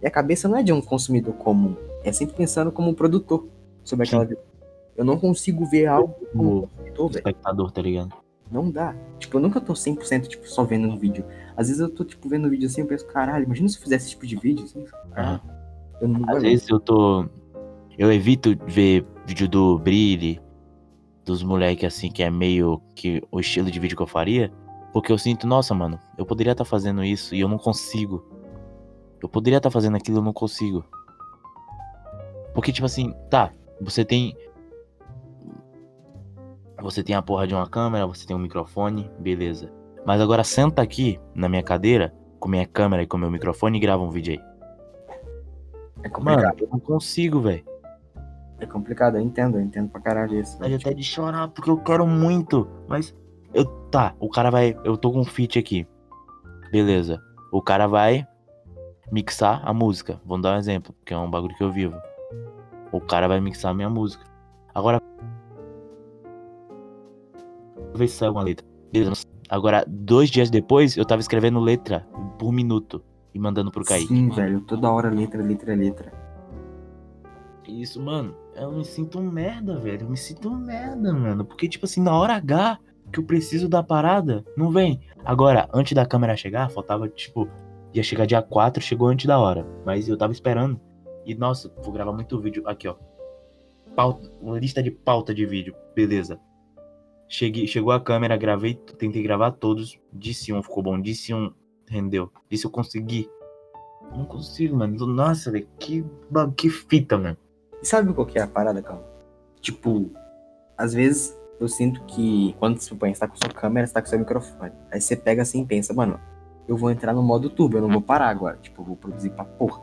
e a cabeça não é de um consumidor comum, é sempre pensando como um produtor sobre aquela. Eu não consigo ver algo como consumidor, velho. espectador, tá ligado? Não dá. Tipo, eu nunca tô 100% tipo, só vendo um vídeo. Às vezes eu tô, tipo, vendo um vídeo assim e penso, caralho, imagina se eu fizesse esse tipo de vídeo, assim. Aham. Eu não Às vezes eu tô. Eu evito ver vídeo do Brilhe, dos moleques assim, que é meio que o estilo de vídeo que eu faria. Porque eu sinto, nossa, mano, eu poderia estar fazendo isso e eu não consigo. Eu poderia estar fazendo aquilo e eu não consigo. Porque, tipo assim, tá, você tem. Você tem a porra de uma câmera, você tem um microfone, beleza. Mas agora senta aqui na minha cadeira, com minha câmera e com meu microfone e grava um vídeo aí. É Mano, complicado. eu não consigo, velho. É complicado, eu entendo, eu entendo pra caralho isso. vontade velho. até de chorar, porque eu quero muito. Mas eu. Tá, o cara vai. Eu tô com um feat aqui. Beleza. O cara vai mixar a música. Vamos dar um exemplo, porque é um bagulho que eu vivo. O cara vai mixar a minha música. Agora. Ver se sai alguma letra. Beleza. Agora, dois dias depois, eu tava escrevendo letra por minuto e mandando pro Kaique. Sim, velho, toda hora letra, letra, letra. Isso, mano, eu me sinto um merda, velho. Eu me sinto um merda, mano. Porque, tipo assim, na hora H que eu preciso da parada, não vem. Agora, antes da câmera chegar, faltava, tipo, ia chegar dia 4, chegou antes da hora. Mas eu tava esperando. E, nossa, vou gravar muito vídeo. Aqui, ó. Pauta, uma lista de pauta de vídeo. Beleza. Cheguei, chegou a câmera, gravei, tentei gravar todos. Disse um, ficou bom. Disse um, rendeu. Disse eu consegui. Não consigo, mano. Nossa, velho, que, que fita, mano. E sabe qual que é a parada, calma? Tipo, às vezes eu sinto que quando você põe, você tá com sua câmera, você tá com seu microfone. Aí você pega assim e pensa, mano, eu vou entrar no modo turbo, eu não vou parar agora. Tipo, eu vou produzir pra porra.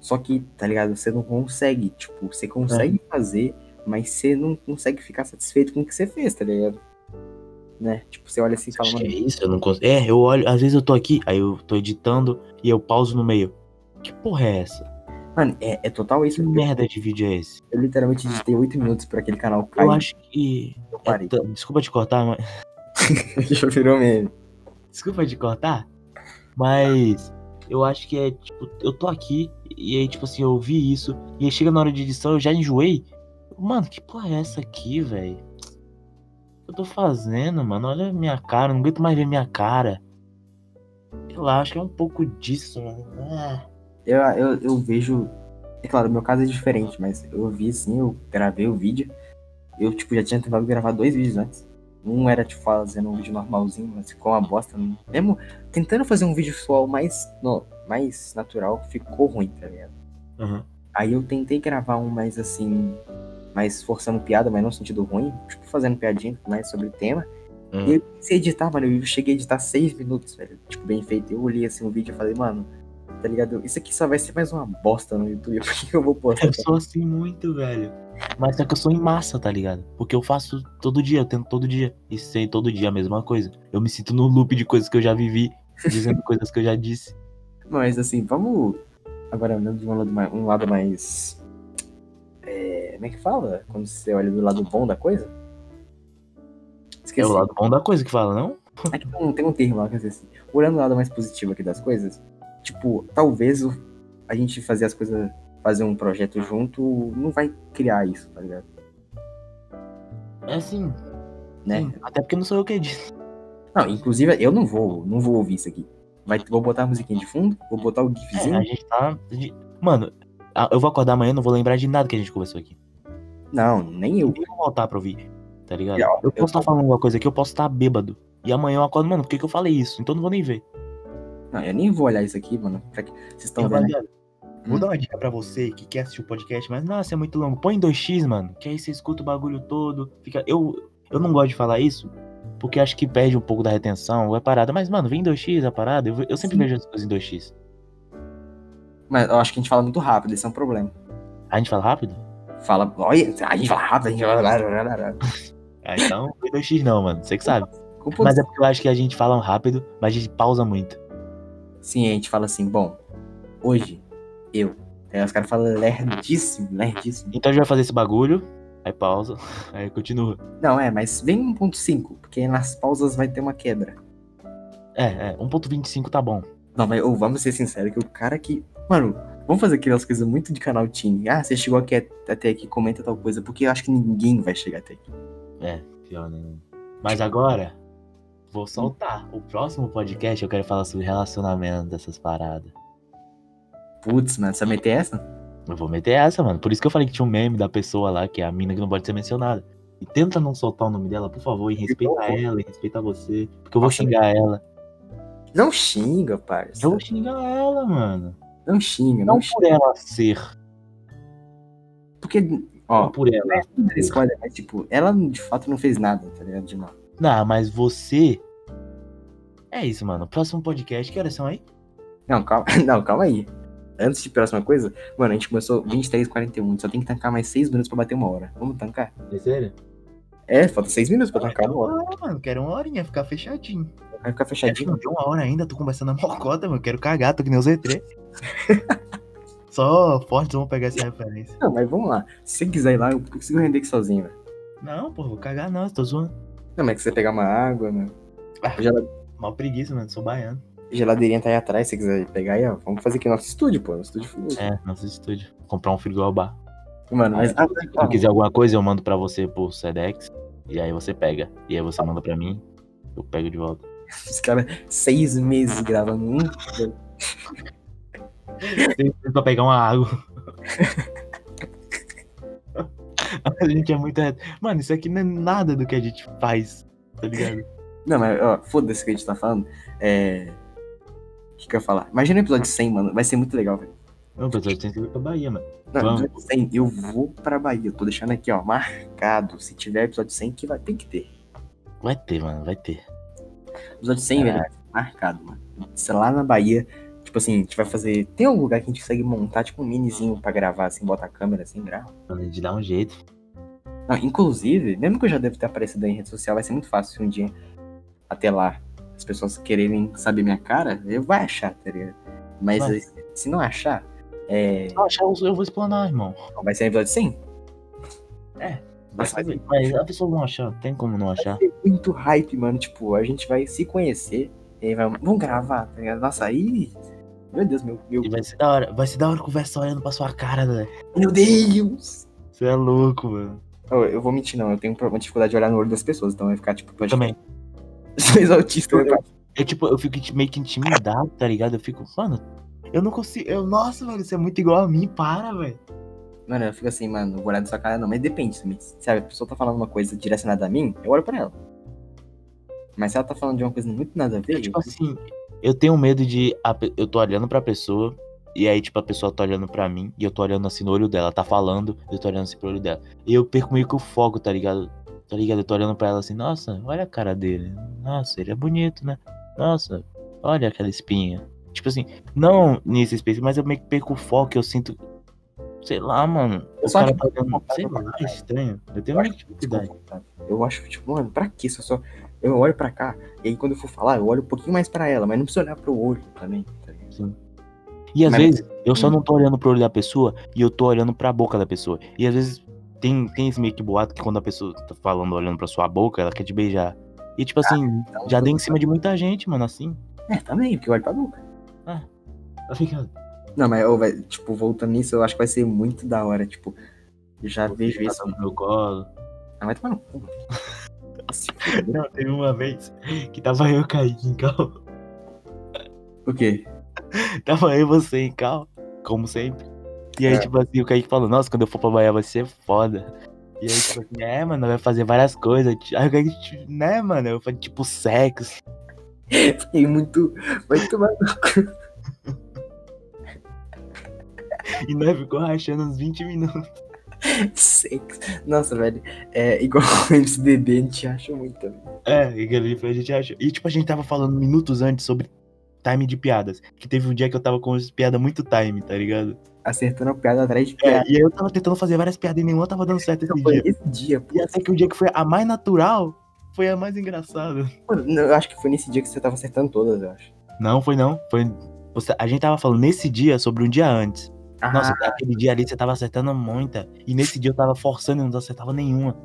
Só que, tá ligado? Você não consegue. Tipo, você consegue fazer, mas você não consegue ficar satisfeito com o que você fez, tá ligado? Né? Tipo, você olha assim e fala, mano, é isso, eu não consigo. É, eu olho, às vezes eu tô aqui, aí eu tô editando e eu pauso no meio. Que porra é essa? mano, é, é total isso. Que Eu, merda de vídeo é esse? eu literalmente digitei 8 minutos pra aquele canal cair. Eu acho que. eu é parei. t- Desculpa te cortar, mas. (laughs) Já virou meme. Desculpa te cortar, mas eu acho que é tipo, eu tô aqui e aí, tipo assim, eu vi isso, e aí chega na hora de edição, eu já enjoei. Mano, que porra é essa aqui, velho? Eu tô fazendo, mano. Olha a minha cara, não aguento mais ver minha cara. Sei lá, acho que é um pouco disso, mano. Ah. Eu, eu, eu vejo. É claro, o meu caso é diferente, mas eu vi assim, eu gravei o vídeo. Eu, tipo, já tinha tentado gravar dois vídeos antes. Um era, tipo, fazendo um vídeo normalzinho, mas ficou uma bosta. Mesmo tentando fazer um vídeo visual mais, no, mais natural, ficou ruim, tá ligado? Aham. Aí eu tentei gravar um mais assim, mais forçando piada, mas não no sentido ruim, tipo, fazendo piadinha mais sobre o tema. Hum. E eu comecei a editar, mano, eu cheguei a editar seis minutos, velho, tipo, bem feito. Eu olhei assim o vídeo e falei, mano, tá ligado? Isso aqui só vai ser mais uma bosta no YouTube. (laughs) Por que que eu vou postar? Eu sou assim muito, velho. Mas só que eu sou em massa, tá ligado? Porque eu faço todo dia, eu tento todo dia. E sei todo dia a mesma coisa. Eu me sinto no loop de coisas que eu já vivi, dizendo coisas que eu já disse. (laughs) Mas assim, vamos. Agora olhando de um lado mais. Um lado mais é, como é que fala? Quando você olha do lado bom da coisa? É o lado bom da coisa que fala, não? (laughs) É que tem um, tem um termo lá que é assim. Olhando o lado mais positivo aqui das coisas, tipo, talvez a gente fazer as coisas, fazer um projeto junto, não vai criar isso, tá ligado? É assim, Né? sim. Até porque não sou eu que disse. Não, inclusive eu não vou, não vou ouvir isso aqui. Vai, vou botar a musiquinha de fundo, vou botar o É, gifzinho. a gente tá. Mano, eu vou acordar amanhã não vou lembrar de nada que a gente conversou aqui. Não, nem eu. Eu vou voltar pra ouvir, tá ligado? Eu- Eu posso estar tô- falando alguma coisa aqui, eu posso estar bêbado. E amanhã eu acordo, mano, por que, que eu falei isso? Então eu não vou nem ver. Não, eu nem vou olhar isso aqui, mano. Vocês estão vendo? Rapaziada, Vou dar uma dica pra você que quer assistir o podcast, mas nossa, é muito longo. Põe em 2x, mano, que aí você escuta o bagulho todo. Fica. Eu, eu não gosto de falar isso, porque acho que perde um pouco da retenção, é parada. Mas, mano, vem em 2x a parada. Eu, eu sempre Sim. vejo as coisas em 2x. Mas eu acho que a gente fala muito rápido, esse é um problema. A gente fala rápido? Fala, olha, a gente fala rápido, a gente fala. Ah, então, não vem 2x não, mano. Você que sabe. Culpa Mas é porque eu acho que a gente fala rápido, mas a gente pausa muito. Sim, a gente fala assim, bom, hoje, eu. Aí os caras falam lerdíssimo, lerdíssimo. Então a gente vai fazer esse bagulho, aí pausa, (laughs) aí continua. Não, é, mas vem 1.5, porque nas pausas vai ter uma quebra. É, é, 1.25 tá bom. Não, mas ô, vamos ser sinceros, que o cara que. Mano, vamos fazer aquelas coisas muito de canal Team. Ah, você chegou aqui até aqui, comenta tal coisa, porque eu acho que ninguém vai chegar até aqui. É, pior, né? Mas agora, vou soltar. O próximo podcast eu quero falar sobre relacionamento dessas paradas. Putz, mano, você vai meter essa? Eu vou meter essa, mano. Por isso que eu falei que tinha um meme da pessoa lá, que é a mina que não pode ser mencionada. E tenta não soltar o nome dela, por favor, e respeita ela, e respeita você. Porque eu vou Nossa, xingar ela. Não xinga, parça. Eu vou xingar ela, mano. Não xinga, não, Não xinga. por ela ser. Porque, ó, Não por ela. é spoiler, mas tipo, ela de fato não fez nada, tá ligado? De mal. Não, mas você. É isso, mano. Próximo podcast, que horas são aí? Não, calma, (laughs) não, calma aí. Antes de próxima coisa, mano, a gente começou 23h41, só tem que tancar mais 6 minutos pra bater uma hora. Vamos tancar? É sério? É, falta 6 minutos pra Quero uma hora. mano. Quero uma horinha, ficar fechadinho. Vai ficar fechadinho. Não deu uma hora ainda, tô conversando a mocota, mano. Quero cagar, tô que nem o Z3. (laughs) Só fortes vão pegar essa referência. Não, mas vamos lá. Se você quiser ir lá, eu consigo render aqui sozinho, velho. Não, pô, vou cagar não, tô zoando. Não, mas é que você pegar uma água, né? Ah. Mal preguiça, mano. Sou baiano. Geladeirinha tá aí atrás, se você quiser pegar aí, ó. Vamos fazer aqui nosso estúdio, pô. Nosso estúdio full. É, nosso estúdio. Comprar um frigobar. Mano, mas. Ah, Se quiser alguma coisa, eu mando pra você por Sedex. E aí você pega. E aí você manda pra mim, eu pego de volta. os caras, seis meses (laughs) gravando um. Tem pra pegar uma água. (laughs) a gente é muito. reto. Mano, isso aqui não é nada do que a gente faz, tá ligado? Não, mas, ó, foda-se o que a gente tá falando. É. O que, que eu ia falar? Imagina o episódio 100, mano. Vai ser muito legal, velho. Não, pessoal, tem que ir pra Bahia, mano. Não, Vamos. episódio 100, eu vou pra Bahia. Eu tô deixando aqui, ó, marcado. Se tiver episódio 100, que vai, tem que ter. Vai ter, mano, vai ter. Episódio 100, velho, marcado, mano. Sei lá na Bahia, tipo assim, a gente vai fazer. Tem algum lugar que a gente consegue montar, tipo, um minizinho pra gravar, assim, bota a câmera assim, grava. A gente dá um jeito. Não, inclusive, mesmo que eu já devo ter aparecido aí em rede social, vai ser muito fácil se um dia até lá as pessoas quererem saber minha cara, eu vai achar, tá ligado? Mas eh, se não achar, é. Eu eu eu vou explanar, irmão. Vai ser episódio 100? Vai Vai saber. Mas a pessoa não achar, tem como não achar. ser muito hype, mano. Tipo, a gente vai se conhecer. E vai, vamos gravar, tá ligado? Nossa, aí. Meu Deus, meu, meu, E vai ser da hora. Vai ser da hora conversar olhando pra sua cara, velho. meu Deus! Você é louco, mano. Eu, eu vou mentir, não. Eu tenho uma dificuldade de olhar no olho das pessoas, então vai ficar, tipo, pode Também. (laughs) Dois autistas, Eu- né? Eu, tipo, eu fico meio que intimidado, tá ligado? Eu fico, mano, eu não consigo. Eu, nossa, velho, você é muito igual a mim, para, velho. Mano, eu fico assim, mano, não vou olhar da sua cara, não. Mas depende também. Se a pessoa tá falando uma coisa direcionada a mim, eu olho pra ela. Mas se ela tá falando de uma coisa muito nada a ver, Eu, tipo assim, eu tenho medo de. a eu tô olhando pra pessoa, e aí, tipo, a pessoa tá olhando pra mim, e eu tô olhando assim no olho dela. Ela tá falando, eu tô olhando assim pro olho dela. E eu perco meio que o foco, tá ligado? Tá ligado? Eu tô olhando pra ela assim, nossa, olha a cara dele. Nossa, ele é bonito, né? Nossa, olha aquela espinha. Tipo assim, não nesse space, mas eu meio que perco o foco, eu sinto. Sei lá, mano. Eu o só cara acho tá que- dando. Sei lá, é estranho. Eu tenho Eu muita acho dificuldade. Eu acho, tipo, mano, pra que isso? Eu só. Eu olho pra cá, e aí quando eu for falar, eu olho um pouquinho mais pra ela, mas não precisa olhar pro olho também, tá? Sim. E às Mas- vezes eu só Hum. não tô olhando pro olho da pessoa e eu tô olhando pra boca da pessoa. E às vezes tem, tem esse meio que boato que quando a pessoa tá falando, olhando pra sua boca, ela quer te beijar. E tipo assim, Então, já dei em cima de muita gente, mano, assim. É, também, porque eu olho pra boca. Tá ligado? Não, mas, ô, vai, tipo, voltando nisso, eu acho que vai ser muito da hora, tipo. Já vejo isso. No meu colo. Ah, vai tomar no cu. (laughs) Não, teve uma vez que tava eu o Kaique em carro. O quê? (laughs) Tava eu e você em carro, como sempre. E aí, É. tipo assim, o Kaique falou, nossa, quando eu for pra Bahia vai ser foda. E aí, tipo assim, é, mano, vai fazer várias coisas. Aí o Kaique, tipo, né, mano, eu falei, tipo, sexo. (laughs) Fiquei muito. Vai tomar no cu. E nós ficou rachando uns 20 minutos. Sexo. Nossa, velho. É igual (laughs) o MCDB, a gente acha muito também. É, e foi a gente achou. E tipo, a gente tava falando minutos antes sobre time de piadas. Que teve um dia que eu tava com as piadas muito time, tá ligado? Acertando a piada atrás de É, piada. e aí eu tava tentando fazer várias piadas e nenhuma tava dando certo esse foi dia. esse dia, pô. E até que o dia que foi a mais natural foi a mais engraçada. Eu acho que foi nesse dia que você tava acertando todas, eu acho. Não, foi não. Foi. A gente tava falando nesse dia sobre um dia antes. Ah, Nossa, aquele dia ali você tava acertando muita. E nesse dia eu tava forçando e não acertava nenhuma.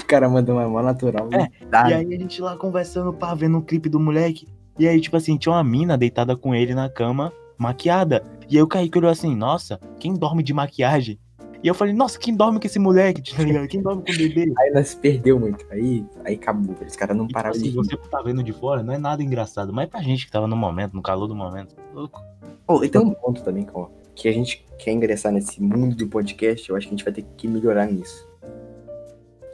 o cara mandou uma mó natural. É, Tá. E aí a gente lá conversando, pá, vendo um clipe do moleque. E aí, tipo assim, tinha uma mina deitada com ele na cama, maquiada. E aí o Kaique olhou assim, nossa, quem dorme de maquiagem? E eu falei, nossa, quem dorme com esse moleque, tá ligado? Quem dorme com o bebê? Aí nós perdeu muito. Aí, aí acabou. Os caras não tipo paravam assim, de rir. você tá vendo de fora, não é nada engraçado. Mas pra gente que tava no momento, no calor do momento, louco. Oh, e tem um ponto também, ó, que a gente quer ingressar nesse mundo do podcast, eu acho que a gente vai ter que melhorar nisso.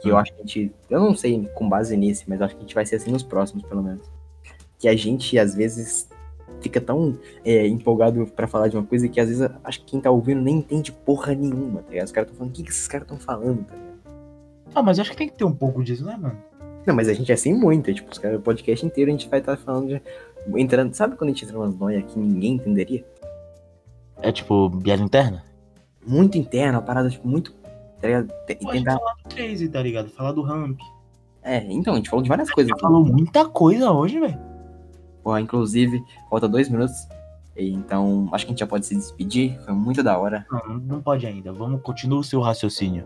Que eu Hum. acho que a gente. Eu não sei com base nesse, mas eu acho que a gente vai ser assim nos próximos, pelo menos. Que a gente, às vezes, fica tão é, empolgado pra falar de uma coisa que às vezes acho que quem tá ouvindo nem entende porra nenhuma, tá ligado? Os caras tão falando, o que, que esses caras tão falando, tá ligado? Ah, mas acho que tem que ter um pouco disso, né, mano? Não, mas a gente é assim muito, é, tipo, os caras, o podcast inteiro a gente vai estar falando de. Entrando, sabe quando a gente entra umas noias que ninguém entenderia? É tipo, piada interna? Muito interna, uma parada, tipo, muito. Tá ligado? Tem- Pode tentar- falar do Crazy, tá ligado? Falar do Ramp. É, então, a gente falou de várias coisas Já aqui. falou muita coisa hoje, velho. Inclusive, falta dois minutos. Então, acho que a gente já pode se despedir. Foi muito da hora. Não, não pode ainda. Vamos, continua o seu raciocínio.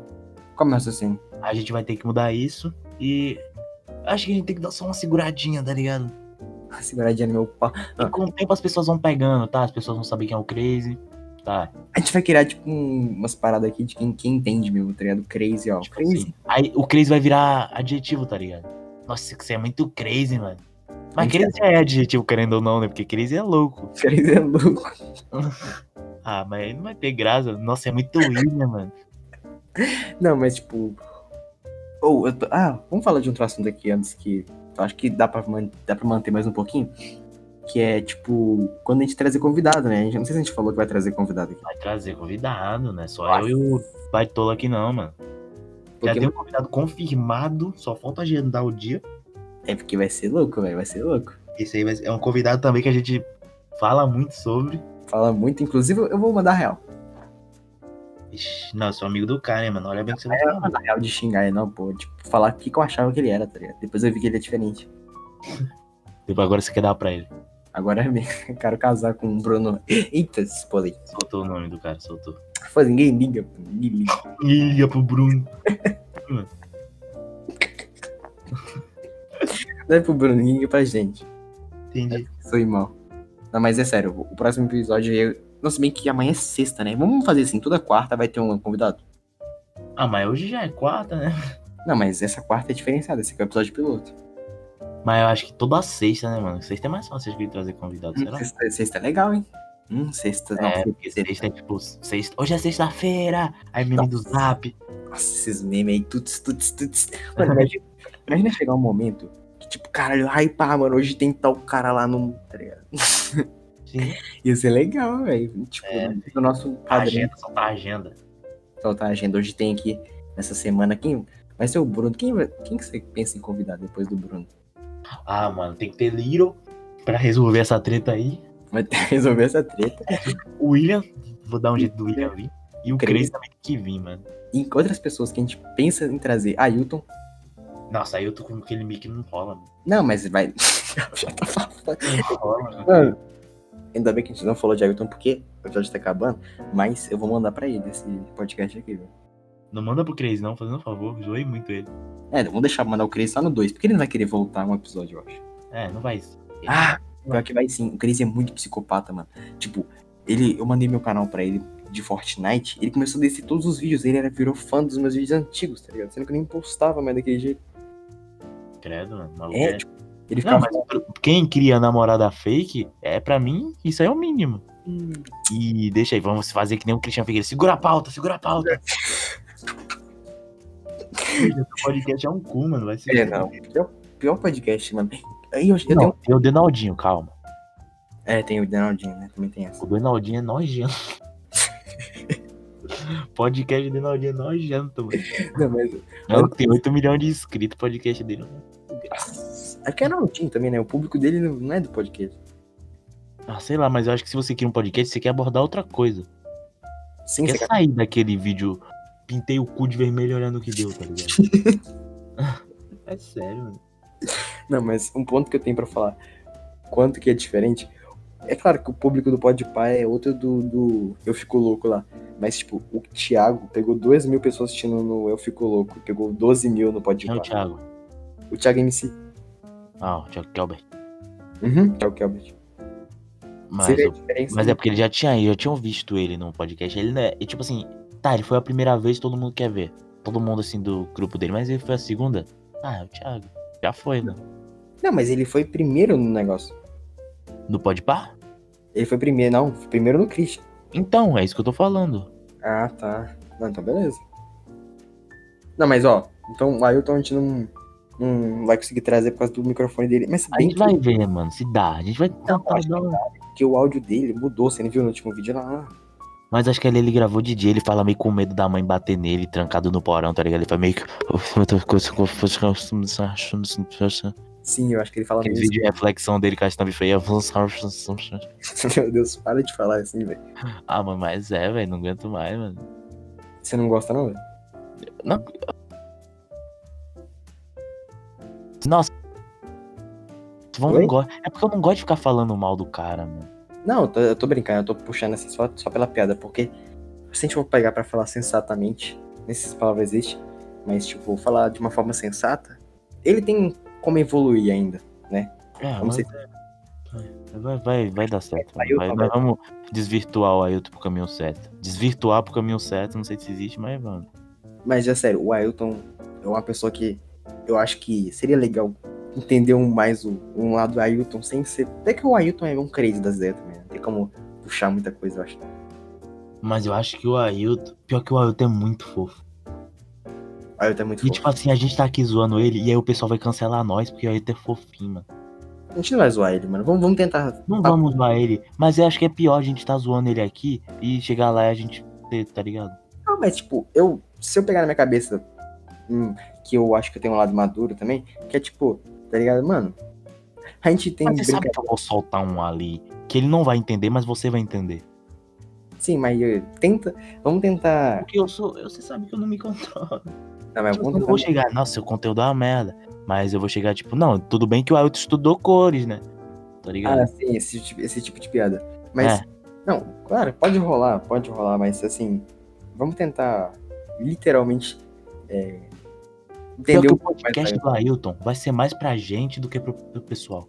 Como é o raciocínio? A gente vai ter que mudar isso e. Acho que a gente tem que dar só uma seguradinha, tá ligado? (laughs) Seguradinha no meu pau. E com o tempo as pessoas vão pegando, tá? As pessoas vão saber quem é o Crazy. Tá. A gente vai criar, tipo, um- umas paradas aqui de quem, quem entende mesmo, tá ligado? Crazy, ó. Tipo crazy. assim. Aí o Crazy vai virar adjetivo, tá ligado? Nossa, você é muito crazy, mano. Mas crazy é adjetivo, querendo ou não, né? Porque crazy é louco. (laughs) Crazy é louco. Ah, mas aí não vai ter graça. Nossa, é muito William, mano. Não, mas, tipo. Ou, eu tô- Ah, vamos falar de outro assunto aqui antes que. Acho que dá pra, man- dá pra manter mais um pouquinho. Que é, tipo, quando a gente trazer convidado, né? A gente... Não sei se a gente falou que vai trazer convidado aqui. Vai trazer convidado, né? Só Nossa. eu e o Baitola aqui não, mano. Já Porque- tem um convidado confirmado, só falta agendar o dia. É porque vai ser louco, velho. Vai ser louco. Esse aí ser- é um convidado também que a gente fala muito sobre. Fala muito. Inclusive, eu vou mandar real. Ixi, não, eu sou amigo do cara, hein, mano. Olha bem que você vai vou falar. mandar real de xingar ele, não, pô. Tipo, falar o que, que eu achava que ele era, tá ligado? Depois eu vi que ele é diferente. Depois (laughs) agora você quer dar pra ele. Agora (laughs) eu quero casar com o Bruno. (laughs) Eita, pode. Soltou o nome do cara, soltou. Pô, ninguém liga, pô. Ninguém liga. Liga pro Bruno. Não é pro ninguém liga pra gente. Entendi. Sou irmão. Não, mas é sério, o próximo episódio é. Nossa, bem que amanhã é sexta, né? Vamos fazer assim, toda quarta vai ter um convidado. Ah, mas hoje já é quarta, né? Não, mas essa quarta é diferenciada, esse aqui é o episódio piloto. Mas eu acho que toda sexta, né, mano? Sexta é mais fácil de trazer convidado, Hum, será? sexta, sexta é legal, hein? Hum, sexta, não, É, sexta, porque sexta é tipo, sexta. Hoje é sexta-feira! Aí meme do zap. Nossa, esses memes aí, tuts, tuts, tuts. Mano, (laughs) imagina, imagina chegar um momento que, tipo, caralho, ai pá, mano, hoje tem tal cara lá no. Tá ligado? Sim. (laughs) Ia ser legal, velho. Tipo, É, no nosso A padrão. agenda, soltar a agenda. soltar a agenda. Hoje tem aqui, nessa semana, quem vai ser o Bruno? Quem, quem que você pensa em convidar depois do Bruno? Ah, mano, tem que ter Little pra resolver essa treta aí, Vai ter que resolver essa treta. o William, vou dar um jeito do William vir. E o. Crazy também tem que vir, mano. E outras pessoas que a gente pensa em trazer. Ailton. Nossa, aí eu tô com aquele mic não rola, mano. Não, mas vai. (laughs) Já tá falando. Não rola, mano. Ainda bem que a gente não falou de Ailton porque o episódio tá acabando. Mas eu vou mandar pra ele esse podcast aqui, velho. Não manda pro Crazy, não, fazendo um favor. Zoei muito ele. É, vamos deixar mandar o Chris só no 2, porque ele não vai querer voltar um episódio, eu acho. É, não vai. Ah, pior que vai sim. O Chris é muito psicopata, mano. Tipo, ele, eu mandei meu canal pra ele de Fortnite, ele começou a descer todos os vídeos, ele era, virou fã dos meus vídeos antigos, tá ligado? Sendo que eu nem postava mais daquele jeito. Credo, mano. Maluco É, é. tipo, ele Não, mas pro- quem cria namorada fake, é pra mim, isso aí é o mínimo. "Hum, E deixa aí, vamos fazer que nem o Christian Figueiredo. Segura a pauta, segura a pauta. Esse podcast é um cu, mano. Vai ser. É, não. Pior, pior podcast, mano. Aí eu, eu Não, tenho. tem o Denaldinho, calma. É, tem o Donaldinho, né? Também tem essa. O Denaldinho é nojento. Podcast do Denaldinho é nojento, mano. Não, mas. Não, tem 8 milhões de inscritos, podcast dele. É que é Ronaldinho também, né? O público dele não não é do podcast. Ah, sei lá, mas eu acho que se você cria um podcast, você quer abordar outra coisa. Sim, quer você quer. sair daquele vídeo pintei o cu de vermelho olhando o que deu, tá ligado? (laughs) é sério, mano. Não, mas um ponto que eu tenho pra falar. Quanto que é diferente. É claro que o público do Podpah é outro do, do Eu Fico Louco lá. Mas, tipo, o Thiago pegou 2 mil pessoas assistindo no Eu Fico Louco. Pegou 12 mil no Quem é o. Thiago? O Thiago MC. Ah, o Thiago Kelber. Uhum. Thiago Kelbert. Mas, eu- mas é porque ele já tinha, já tinham visto ele no podcast. Ele não é. E tipo assim, tá, ele foi a primeira vez, todo mundo quer ver. Todo mundo assim do grupo dele, mas ele foi a segunda. Ah, é o Thiago. Já foi, né? Não, mas ele foi primeiro no negócio. No Podpah? Ele foi primeiro, não. Foi primeiro no Christian. Então, é isso que eu tô falando. Ah, tá. Não, então beleza. Não, mas ó, então o Ailton a gente não, não vai conseguir trazer por causa do microfone dele. Mas se A gente que, vai ver, mano, se dá. A gente vai tentar um- que o áudio dele mudou, você não viu no último vídeo lá? Mas acho que ali ele gravou de dia, ele fala meio com medo da mãe bater nele, trancado no porão, tá ligado? Ele fala meio que. Sim, eu acho que ele fala Aquele mesmo. vídeo de reflexão dele com a thumb feia. (laughs) Meu Deus, para de falar assim, velho. Ah, mano, mas é, velho, não aguento mais, mano. Você não gosta, não, velho? Não. Nossa. Oi? não. É porque eu não gosto de ficar falando mal do cara, mano. Não, eu tô, eu tô brincando, eu tô puxando assim só, só pela piada, porque se a gente for pegar pra falar sensatamente, nessas palavras existe, mas tipo, falar de uma forma sensata, ele tem como evoluir ainda. É, Vamos mas ser- é, vai, vai, vai dar certo. Vai, vai. vai- vamos desvirtuar o Ailton pro caminho certo. Desvirtuar pro caminho certo, não sei se existe, mas vamos. Mas é sério, o Ailton é uma pessoa que eu acho que seria legal entender um mais o, um lado do Ailton sem ser. Até que o Ailton é um crazy das ideias também. Não tem como puxar muita coisa, eu acho. Mas eu acho que o Ailton. Pior que o Ailton é muito fofo. O Ailton é muito E fofo. tipo assim, a gente tá aqui zoando ele e aí o pessoal vai cancelar nós porque o Ailton é fofinho, mano. A gente não vai zoar ele, mano. Vamos, vamos tentar. Não vamos zoar ele, mas eu acho que é pior a gente tá zoando ele aqui e chegar lá e a gente ter, tá ligado? Não, mas tipo, eu. Se eu pegar na minha cabeça hum, que eu acho que eu tenho um lado maduro também, que é tipo, tá ligado? Mano, a gente tem Mas você sabe que eu vou soltar um ali que ele não vai entender, mas você vai entender. Sim, mas eh, tenta. Vamos tentar. Porque eu sou. Você sabe que eu não me controlo. Não, mas Tipo, eu não vou chegar, nossa, seu conteúdo é uma merda. Mas eu vou chegar, tipo, não, tudo bem que o Ailton estudou cores, né? Tá ligado? Ah, sim, esse, tipo- esse tipo de piada. Mas. É. Não, claro, pode rolar, pode rolar, mas assim. Vamos tentar literalmente. É, entender um o pouco mais. podcast do Ailton vai ser mais pra gente do que pro, pro pessoal.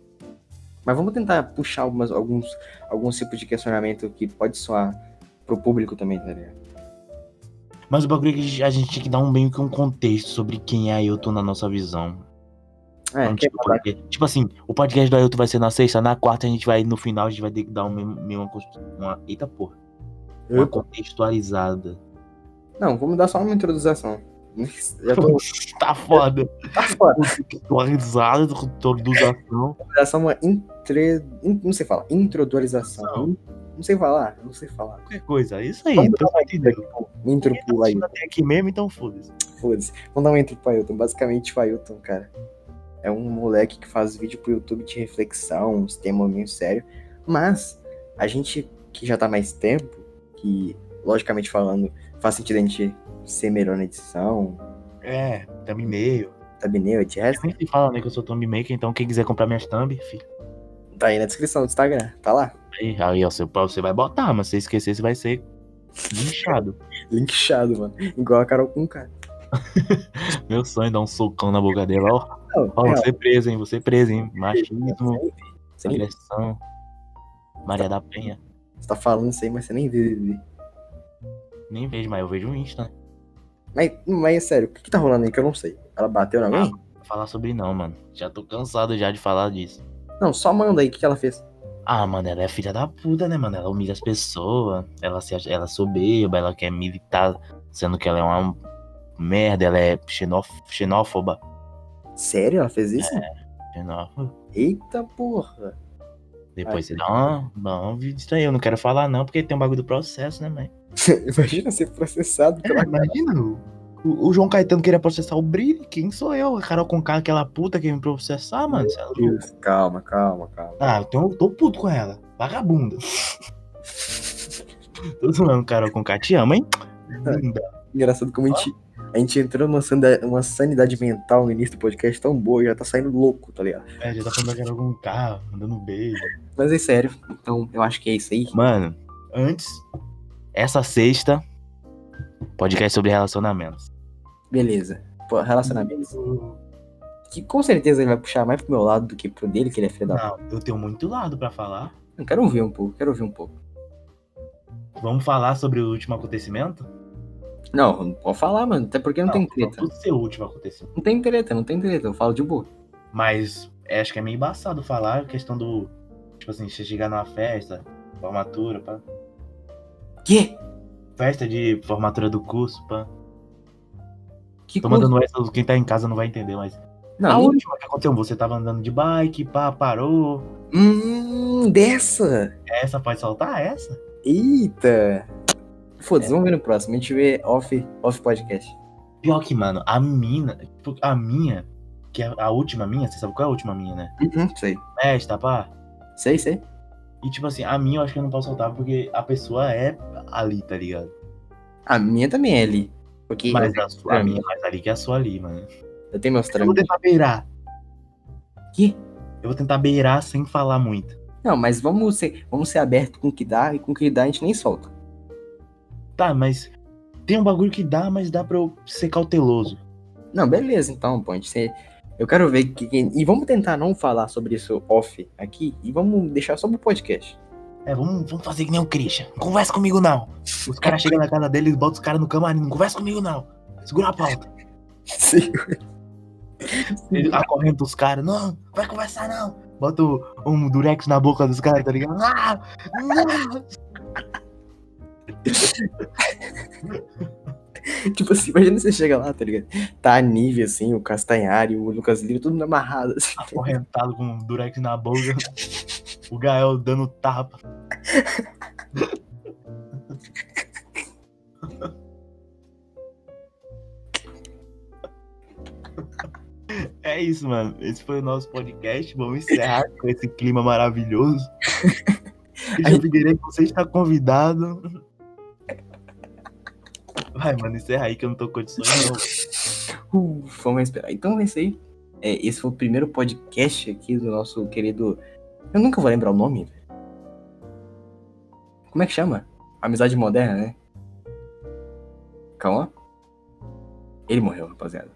Mas vamos tentar puxar algumas, alguns, alguns tipos de questionamento que pode soar pro público também, tá ligado? Mas o bagulho é que a gente tinha que dar um meio que um contexto sobre quem é Ailton na nossa visão. É, quer tipo, porque- tipo assim, o podcast do Ailton vai ser na sexta, na quarta a gente vai, no final, a gente vai ter que dar um, meio- uma, uma. Eita porra. Uma contextualizada. Não, vamos dar só uma introdução. Já tô. tá foda. Tá foda. Contextualizada, introdução. Só uma entre... in- Não sei falar. Introdutorização. Não. Não sei falar. Não sei falar. Qualquer coisa. É isso aí. Vamos Então dar entendeu. Intro pro Ailton. Tem aqui mesmo, então foda-se. Foda-se. Vamos dar uma intro pro Ailton. Basicamente, o Ailton, cara. É um moleque que faz vídeo pro YouTube de reflexão, uns temas meio sério. Mas a gente que já tá mais tempo, que logicamente falando, faz sentido a gente ser melhor na edição, É, thumb e-mail. thumbnail, etc. Eu nem sei falar, né, que eu sou thumb maker, então quem quiser comprar minhas thumb, filho. Tá aí na descrição do Instagram, tá lá. Aí, ó, seu pau você vai botar, mas se você esquecer, você vai ser linchado. (laughs) Linkado, mano. Igual a Carol com K. (laughs) Meu sonho é dar um socão na boca dela, ó. Não, Ó, real, você preso, hein? Você preso, hein? Machismo, nem- agressão. Maria da Penha. Você tá falando isso aí, mas você nem vê. vê. Nem vejo, mas eu vejo o Insta? Mas, mas é sério, o que, que tá rolando aí que eu não sei? Ela bateu em alguém? Vou falar sobre não, mano. Já tô cansado já de falar disso. Não, só manda aí o que, que ela fez. Ah, mano, ela é filha da puta, né, mano? Ela humilha as pessoas, ela, se, ela é soberba, ela quer militar, sendo que ela é uma merda, ela é xenof, xenófoba. Sério? Ela fez isso? Xenófoba. Eita porra. Depois Ai, você dá uma, dá uma vida isso aí. Eu não quero falar não, porque tem um bagulho do processo, né, mãe? (laughs) Imagina ser processado pela. imagina, o, João Caetano queria processar o Brilho, quem sou eu? Carol Conká, aquela puta que me processar, mano? É. Deus, calma, calma, calma. Ah, eu tô, eu tô puto com ela. Vagabunda. (laughs) tô zoando, Carol Conká. Te amo, hein? Linda. Engraçado como a gente, a gente entrou numa sanidade, uma sanidade mental no início do podcast tão boa, já tá saindo louco, tá ligado? É, já tá falando da Carol Conká, mandando beijo. Mas é sério, então eu acho que é isso aí. Mano, antes, essa sexta, podcast sobre relacionamentos. Beleza. Pô, relacionamentos. Que com certeza ele vai puxar mais pro meu lado do que pro dele, que ele é filho da. Não, eu tenho muito lado pra falar. Eu quero ouvir um pouco, quero ouvir um pouco. Vamos falar sobre o último acontecimento? Não, não pode falar, mano. Até porque não, tem treta. Pro seu último acontecimento. Não tem treta, não tem treta. Eu falo de boa. Mas é, acho que é meio embaçado falar a questão do. Tipo assim, você chegar numa festa, formatura, pá. Quê? Festa de formatura do curso, pá. Que Tô coisa? mandando essa, quem tá em casa não vai entender, mas. Não, a nem- última que aconteceu, você tava andando de bike, pá, parou. Hum, dessa. Essa pode soltar? Essa? Eita. Foda-se, vamos ver no próximo. A gente vê off, off podcast. Pior que, mano, a mina. tipo, A minha, que é a última minha, você sabe qual é a última minha, né? Uhum, sei. Festa, pá. Sei, sei. E tipo assim, a minha eu acho que eu não posso soltar porque a pessoa é ali, tá ligado? A minha também é ali. Porque Mas a, sua, a minha mais ali que a sua ali, mano. eu tenho meus Eu vou tentar beirar. Que? Eu vou tentar beirar sem falar muito. Não, mas vamos ser, vamos ser abertos com o que dá e com o que dá a gente nem solta. Tá, mas tem um bagulho que dá, mas dá pra eu ser cauteloso. Não, beleza, então, pô. A gente se- Eu quero ver que- E vamos tentar não falar sobre isso off aqui e vamos deixar só pro podcast. É, vamos, vamos fazer que nem o Christian. Não conversa comigo, não. Os caras (laughs) chegam na casa dele e botam os caras no camarim. Não conversa comigo, não. Segura a pauta. Ele acorrenta os caras. Não, vai conversar, não. Bota um durex na boca dos caras, tá ligado? Ah, não. (laughs) (laughs) tipo assim, imagina você chega lá, tá ligado? Tá a Nive, assim, o Castanhari, o Lucas Lira, tudo amarrado, assim. Acorrentado com um durex na boca. O Gael dando tapa. É isso, mano. Esse foi o nosso podcast. Vamos encerrar com esse clima maravilhoso. (laughs) Christian Figueiredo, você está convidado. Vai, mano, encerra aí que eu não tô condições, não. Uh, (laughs) vamos esperar. Então é isso aí. É, esse foi o primeiro podcast aqui do nosso querido. Eu nunca vou lembrar o nome. Como é que chama? Amizade Moderna, né? Calma. Ele morreu, rapaziada.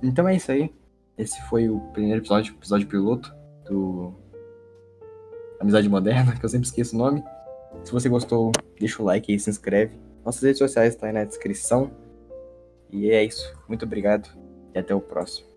Então é isso aí. Esse foi o primeiro episódio, episódio piloto do Amizade Moderna, (laughs) que eu sempre esqueço o nome. Se você gostou, deixa o like aí, se inscreve. Nossas redes sociais estão aí na descrição. E é isso. Muito obrigado e até o próximo.